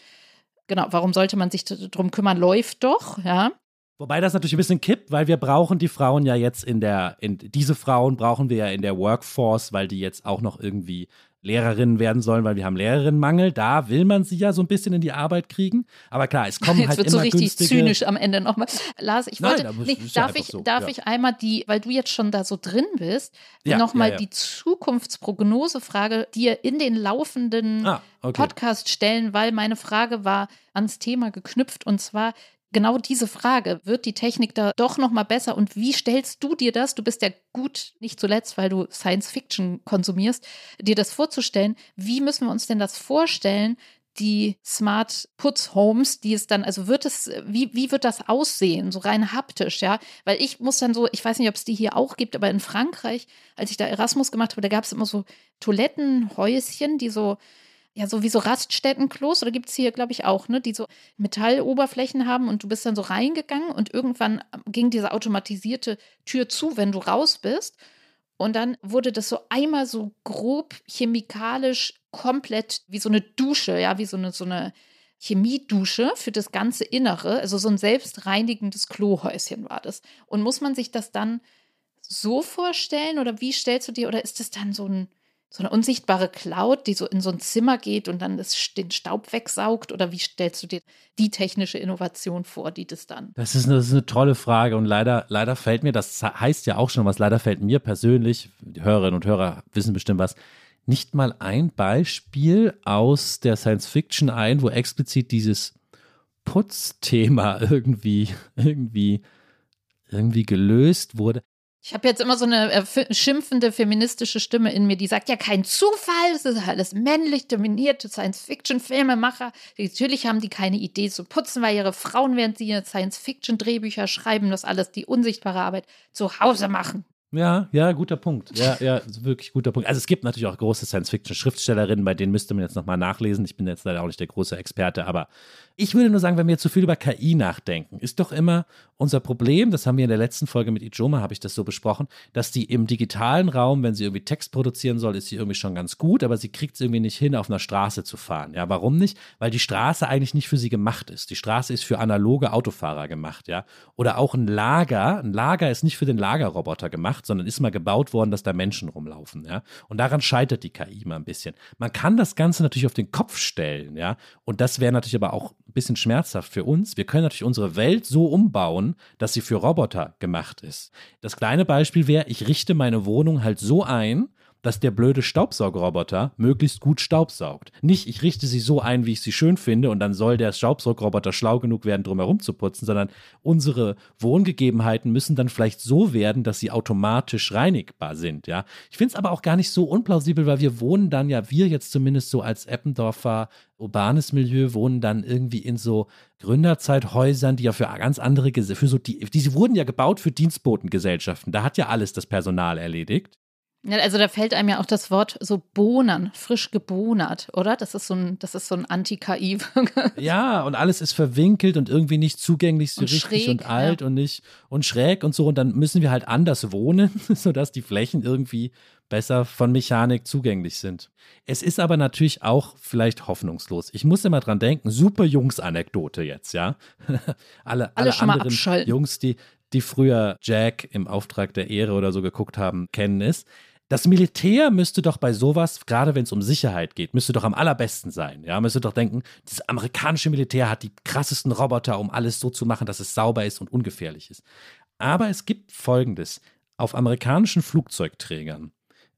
genau, warum sollte man sich d- drum kümmern? Läuft doch, ja. Wobei das natürlich ein bisschen kippt, weil wir brauchen die Frauen ja jetzt in der, in diese Frauen brauchen wir ja in der Workforce, weil die jetzt auch noch irgendwie Lehrerinnen werden sollen, weil wir haben Lehrerinnenmangel. Da will man sie ja so ein bisschen in die Arbeit kriegen. Aber klar, es kommen Jetzt halt wird immer so richtig günstige. zynisch am Ende nochmal. Lars, ich Nein, wollte, es nee, ja darf, ich, so, darf ja. ich einmal die, weil du jetzt schon da so drin bist, Ja, nochmal ja. die Zukunftsprognosefrage dir in den laufenden Ah, okay. Podcast stellen, weil meine Frage war ans Thema geknüpft und zwar genau diese Frage, wird die Technik da doch noch mal besser und wie stellst du dir das, du bist ja gut, nicht zuletzt, weil du Science Fiction konsumierst, dir das vorzustellen, wie müssen wir uns denn das vorstellen, die Smart Putz Homes, die es dann, also wird es, wie, wie wird das aussehen, so rein haptisch, ja? Weil ich muss dann so, ich weiß nicht, ob es die hier auch gibt, aber in Frankreich, als ich da Erasmus gemacht habe, da gab es immer so Toilettenhäuschen, die so, ja, so wie so Raststättenklos, oder gibt es hier, glaube ich, auch, ne, die so Metalloberflächen haben und du bist dann so reingegangen und irgendwann ging diese automatisierte Tür zu, wenn du raus bist. Und dann wurde das so einmal so grob chemikalisch komplett wie so eine Dusche, ja, wie so eine, so eine Chemiedusche für das ganze Innere. Also so ein selbstreinigendes Klohäuschen war das. Und muss man sich das dann so vorstellen oder wie stellst du dir, oder ist das dann so, ein, so eine unsichtbare Cloud, die so in so ein Zimmer geht und dann das, den Staub wegsaugt? Oder wie stellst du dir die technische Innovation vor, die das dann? Das ist, eine, das ist eine tolle Frage und leider, leider fällt mir, das heißt ja auch schon was, leider fällt mir persönlich, die Hörerinnen und Hörer wissen bestimmt was, nicht mal ein Beispiel aus der Science Fiction ein, wo explizit dieses Putzthema irgendwie, irgendwie, irgendwie gelöst wurde. Ich habe jetzt immer so eine äh, schimpfende feministische Stimme in mir, die sagt, ja, kein Zufall, es ist alles männlich dominierte Science-Fiction-Filmemacher. Natürlich haben die keine Idee zu putzen, weil ihre Frauen, während sie ihre Science-Fiction-Drehbücher schreiben, das alles die unsichtbare Arbeit zu Hause machen. Ja, ja, guter Punkt. Ja, ja, wirklich guter Punkt. Also es gibt natürlich auch große Science-Fiction-Schriftstellerinnen, bei denen müsste man jetzt nochmal nachlesen. Ich bin jetzt leider auch nicht der große Experte, aber ich würde nur sagen, wenn wir zu viel über KI nachdenken, ist doch immer unser Problem, das haben wir in der letzten Folge mit Ijoma, habe ich das so besprochen, dass die im digitalen Raum, wenn sie irgendwie Text produzieren soll, ist sie irgendwie schon ganz gut, aber sie kriegt es irgendwie nicht hin, auf einer Straße zu fahren. Ja, warum nicht? Weil die Straße eigentlich nicht für sie gemacht ist. Die Straße ist für analoge Autofahrer gemacht, ja. Oder auch ein Lager. Ein Lager ist nicht für den Lagerroboter gemacht, sondern ist mal gebaut worden, dass da Menschen rumlaufen, ja. Und daran scheitert die KI mal ein bisschen. Man kann das Ganze natürlich auf den Kopf stellen, ja. Und das wäre natürlich aber auch ein bisschen schmerzhaft für uns. Wir können natürlich unsere Welt so umbauen, dass sie für Roboter gemacht ist. Das kleine Beispiel wäre, ich richte meine Wohnung halt so ein, dass der blöde Staubsaugerroboter möglichst gut staubsaugt. Nicht, ich richte sie so ein, wie ich sie schön finde, und dann soll der Staubsaugerroboter schlau genug werden, drumherum zu putzen, sondern unsere Wohngegebenheiten müssen dann vielleicht so werden, dass sie automatisch reinigbar sind. Ja, ich finde es aber auch gar nicht so unplausibel, weil wir wohnen dann ja, wir jetzt zumindest so als Eppendorfer urbanes Milieu wohnen dann irgendwie in so Gründerzeithäusern, die ja für ganz andere, für so die, die wurden ja gebaut für Dienstbotengesellschaften. Da hat ja alles das Personal erledigt. Ja, also da fällt einem ja auch das Wort so bonern, frisch gebonert, oder? Das ist so ein, das ist so ein Anti-KI. Ja, und alles ist verwinkelt und irgendwie nicht zugänglich so Und richtig schräg, und alt und nicht und schräg und so. Und dann müssen wir halt anders wohnen, sodass die Flächen irgendwie besser von Mechanik zugänglich sind. Es ist aber natürlich auch vielleicht hoffnungslos. Ich muss immer dran denken, super Jungs-Anekdote jetzt, ja. alle, alle, mal anderen. Jungs, die, die früher Jack im Auftrag der Ehre oder so geguckt haben, kennen es. Das Militär müsste doch bei sowas, gerade wenn es um Sicherheit geht, müsste doch am allerbesten sein. Ja, müsste doch denken, das amerikanische Militär hat die krassesten Roboter, um alles so zu machen, dass es sauber ist und ungefährlich ist. Aber es gibt Folgendes. Auf amerikanischen Flugzeugträgern,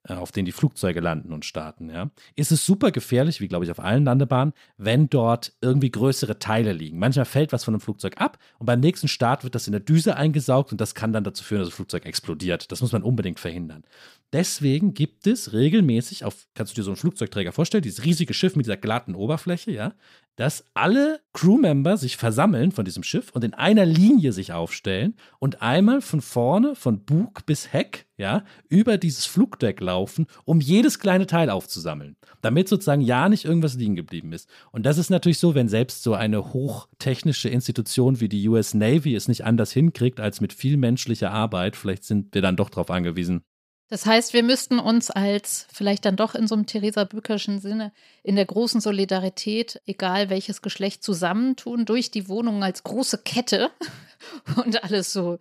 auf denen die Flugzeuge landen und starten, ja, ist es super gefährlich, wie glaube ich auf allen Landebahnen, wenn dort irgendwie größere Teile liegen. Manchmal fällt was von einem Flugzeug ab und beim nächsten Start wird das in der Düse eingesaugt und das kann dann dazu führen, dass das Flugzeug explodiert. Das muss man unbedingt verhindern. Deswegen gibt es regelmäßig auf, kannst du dir so einen Flugzeugträger vorstellen, dieses riesige Schiff mit dieser glatten Oberfläche, ja, dass alle Crewmember sich versammeln von diesem Schiff und in einer Linie sich aufstellen und einmal von vorne, von Bug bis Heck, ja, über dieses Flugdeck laufen, um jedes kleine Teil aufzusammeln, damit sozusagen ja nicht irgendwas liegen geblieben ist. Und das ist natürlich so, wenn selbst so eine hochtechnische Institution wie die US Navy es nicht anders hinkriegt als mit viel menschlicher Arbeit, vielleicht sind wir dann doch darauf angewiesen, das heißt, wir müssten uns als vielleicht dann doch in so einem Theresa Bückerschen Sinne in der großen Solidarität, egal welches Geschlecht, zusammentun, durch die Wohnung als große Kette und alles so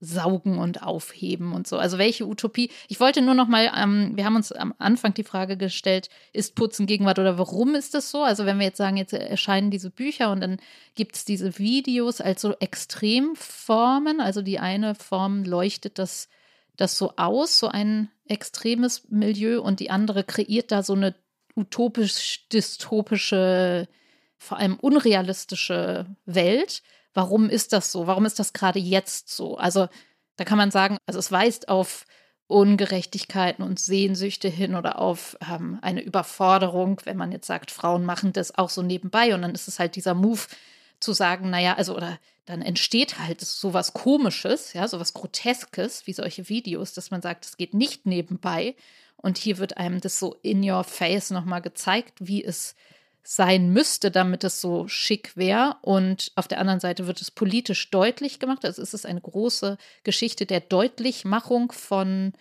saugen und aufheben und so. Also welche Utopie? Ich wollte nur noch mal, ähm, wir haben uns am Anfang die Frage gestellt, ist Putzen Gegenwart oder warum ist das so? Also wenn wir jetzt sagen, jetzt erscheinen diese Bücher und dann gibt es diese Videos als so Extremformen, also die eine Form leuchtet das das so aus, so ein extremes Milieu und die andere kreiert da so eine utopisch-dystopische, vor allem unrealistische Welt. Warum ist das so? Warum ist das gerade jetzt so? Also da kann man sagen, also es weist auf Ungerechtigkeiten und Sehnsüchte hin oder auf ähm, eine Überforderung, wenn man jetzt sagt, Frauen machen das auch so nebenbei und dann ist es halt dieser Move zu sagen, naja, also oder dann entsteht halt so was Komisches, ja, so was Groteskes, wie solche Videos, dass man sagt, es geht nicht nebenbei. Und hier wird einem das so in your face nochmal gezeigt, wie es sein müsste, damit es so schick wäre. Und auf der anderen Seite wird es politisch deutlich gemacht. Also es ist eine große Geschichte der Deutlichmachung von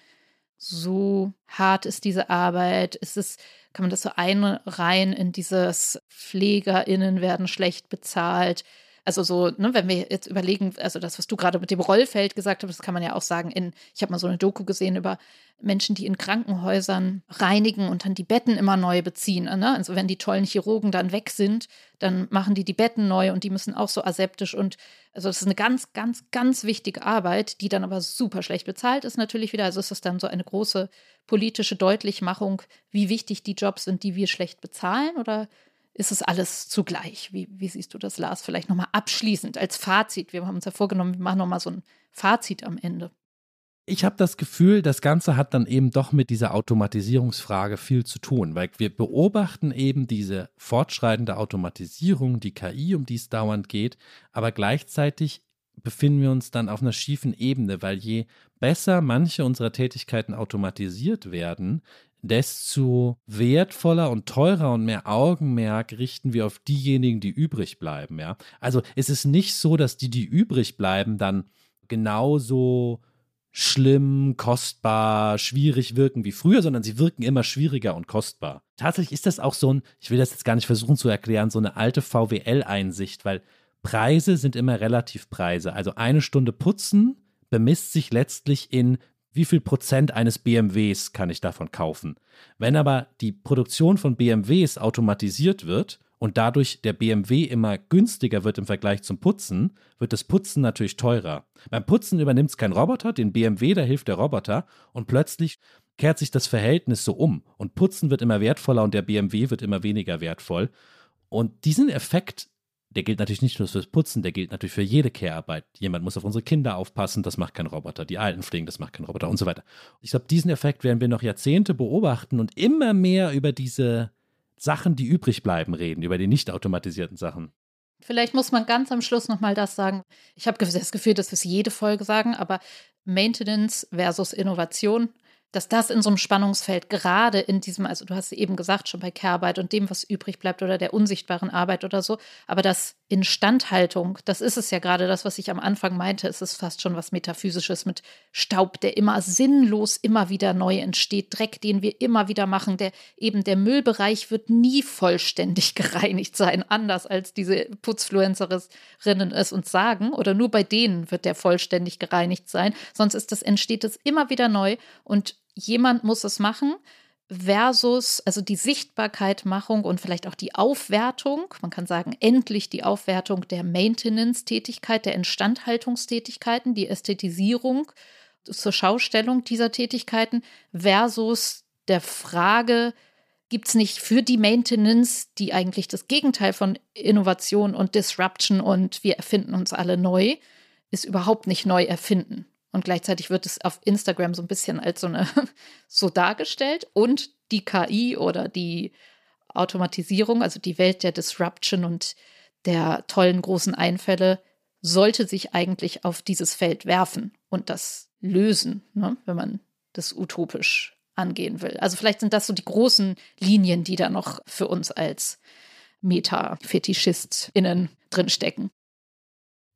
so hart ist diese Arbeit. Ist es, kann man das so einreihen in dieses PflegerInnen werden schlecht bezahlt also so, ne, wenn wir jetzt überlegen, also das, was du gerade mit dem Rollfeld gesagt hast, das kann man ja auch sagen, in, ich habe mal so eine Doku gesehen über Menschen, die in Krankenhäusern reinigen und dann die Betten immer neu beziehen. Ne? Also wenn die tollen Chirurgen dann weg sind, dann machen die die Betten neu und die müssen auch so aseptisch und also das ist eine ganz, ganz, ganz wichtige Arbeit, die dann aber super schlecht bezahlt ist natürlich wieder. Also ist das dann so eine große politische Deutlichmachung, wie wichtig die Jobs sind, die wir schlecht bezahlen oder ist es alles zugleich. Wie, wie siehst du das, Lars? Vielleicht nochmal abschließend als Fazit. Wir haben uns ja vorgenommen, wir machen nochmal so ein Fazit am Ende. Ich habe das Gefühl, das Ganze hat dann eben doch mit dieser Automatisierungsfrage viel zu tun, weil wir beobachten eben diese fortschreitende Automatisierung, die KI, um die es dauernd geht, aber gleichzeitig befinden wir uns dann auf einer schiefen Ebene, weil je besser manche unserer Tätigkeiten automatisiert werden, desto wertvoller und teurer und mehr Augenmerk richten wir auf diejenigen, die übrig bleiben. Ja? Also es ist nicht so, dass die, die übrig bleiben, dann genauso schlimm, kostbar, schwierig wirken wie früher, sondern sie wirken immer schwieriger und kostbar. Tatsächlich ist das auch so ein, ich will das jetzt gar nicht versuchen zu erklären, so eine alte VWL-Einsicht, weil Preise sind immer Relativpreise. Also eine Stunde putzen bemisst sich letztlich in wie viel Prozent eines BMWs kann ich davon kaufen. Wenn aber die Produktion von BMWs automatisiert wird und dadurch der BMW immer günstiger wird im Vergleich zum Putzen, wird das Putzen natürlich teurer. Beim Putzen übernimmt es kein Roboter, den BMW, da hilft der Roboter und plötzlich kehrt sich das Verhältnis so um und Putzen wird immer wertvoller und der BMW wird immer weniger wertvoll. Und diesen Effekt der gilt natürlich nicht nur fürs Putzen, der gilt natürlich für jede Care-Arbeit. Jemand muss auf unsere Kinder aufpassen, das macht kein Roboter. Die Alten pflegen, das macht kein Roboter und so weiter. Ich glaube, diesen Effekt werden wir noch Jahrzehnte beobachten und immer mehr über diese Sachen, die übrig bleiben, reden, über die nicht automatisierten Sachen. Vielleicht muss man ganz am Schluss nochmal das sagen. Ich habe das Gefühl, dass wir es jede Folge sagen, aber Maintenance versus Innovation dass das in so einem Spannungsfeld gerade in diesem, also du hast eben gesagt, schon bei Care-Arbeit und dem, was übrig bleibt oder der unsichtbaren Arbeit oder so, aber das Instandhaltung, das ist es ja gerade, das, was ich am Anfang meinte, es ist fast schon was Metaphysisches mit Staub, der immer sinnlos immer wieder neu entsteht, Dreck, den wir immer wieder machen, der eben der Müllbereich wird nie vollständig gereinigt sein, anders als diese Putzfluencerinnen es uns sagen, oder nur bei denen wird der vollständig gereinigt sein, sonst ist das, entsteht es immer wieder neu und jemand muss es machen versus, also die Sichtbarkeitmachung und vielleicht auch die Aufwertung, man kann sagen, endlich die Aufwertung der Maintenance-Tätigkeit, der Instandhaltungstätigkeiten, die Ästhetisierung zur Schaustellung dieser Tätigkeiten versus der Frage, gibt es nicht für die Maintenance, die eigentlich das Gegenteil von Innovation und Disruption und wir erfinden uns alle neu, ist überhaupt nicht neu erfinden. Und gleichzeitig wird es auf Instagram so ein bisschen als so eine so dargestellt. Und die KI oder die Automatisierung, also die Welt der Disruption und der tollen großen Einfälle, sollte sich eigentlich auf dieses Feld werfen und das lösen, ne, wenn man das utopisch angehen will. Also vielleicht sind das so die großen Linien, die da noch für uns als Meta-FetischistInnen drinstecken.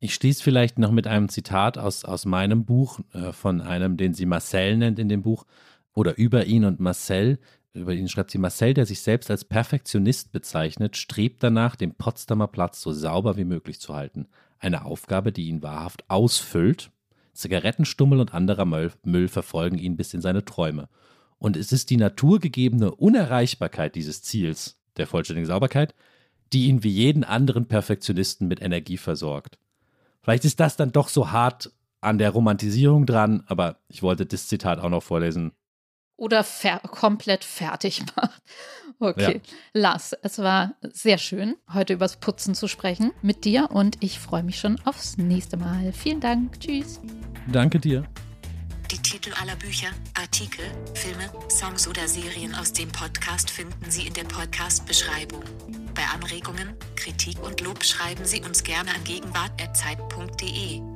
Ich schließe vielleicht noch mit einem Zitat aus, aus meinem Buch, äh, von einem, den sie Marcel nennt in dem Buch, oder über ihn und Marcel. Über ihn schreibt sie, Marcel, der sich selbst als Perfektionist bezeichnet, strebt danach, den Potsdamer Platz so sauber wie möglich zu halten. Eine Aufgabe, die ihn wahrhaft ausfüllt. Zigarettenstummel und anderer Müll, Müll verfolgen ihn bis in seine Träume. Und es ist die naturgegebene Unerreichbarkeit dieses Ziels, der vollständigen Sauberkeit, die ihn wie jeden anderen Perfektionisten mit Energie versorgt. Vielleicht ist das dann doch so hart an der Romantisierung dran, aber ich wollte das Zitat auch noch vorlesen. Oder fer komplett fertig macht. Okay. Ja. Lars, es war sehr schön, heute übers Putzen zu sprechen mit dir und ich freue mich schon aufs nächste Mal. Vielen Dank. Tschüss. Danke dir. Die Titel aller Bücher, Artikel, Filme, Songs oder Serien aus dem Podcast finden Sie in der Podcast-Beschreibung. Bei Anregungen, Kritik und Lob schreiben Sie uns gerne an gegenwart.zeit.de.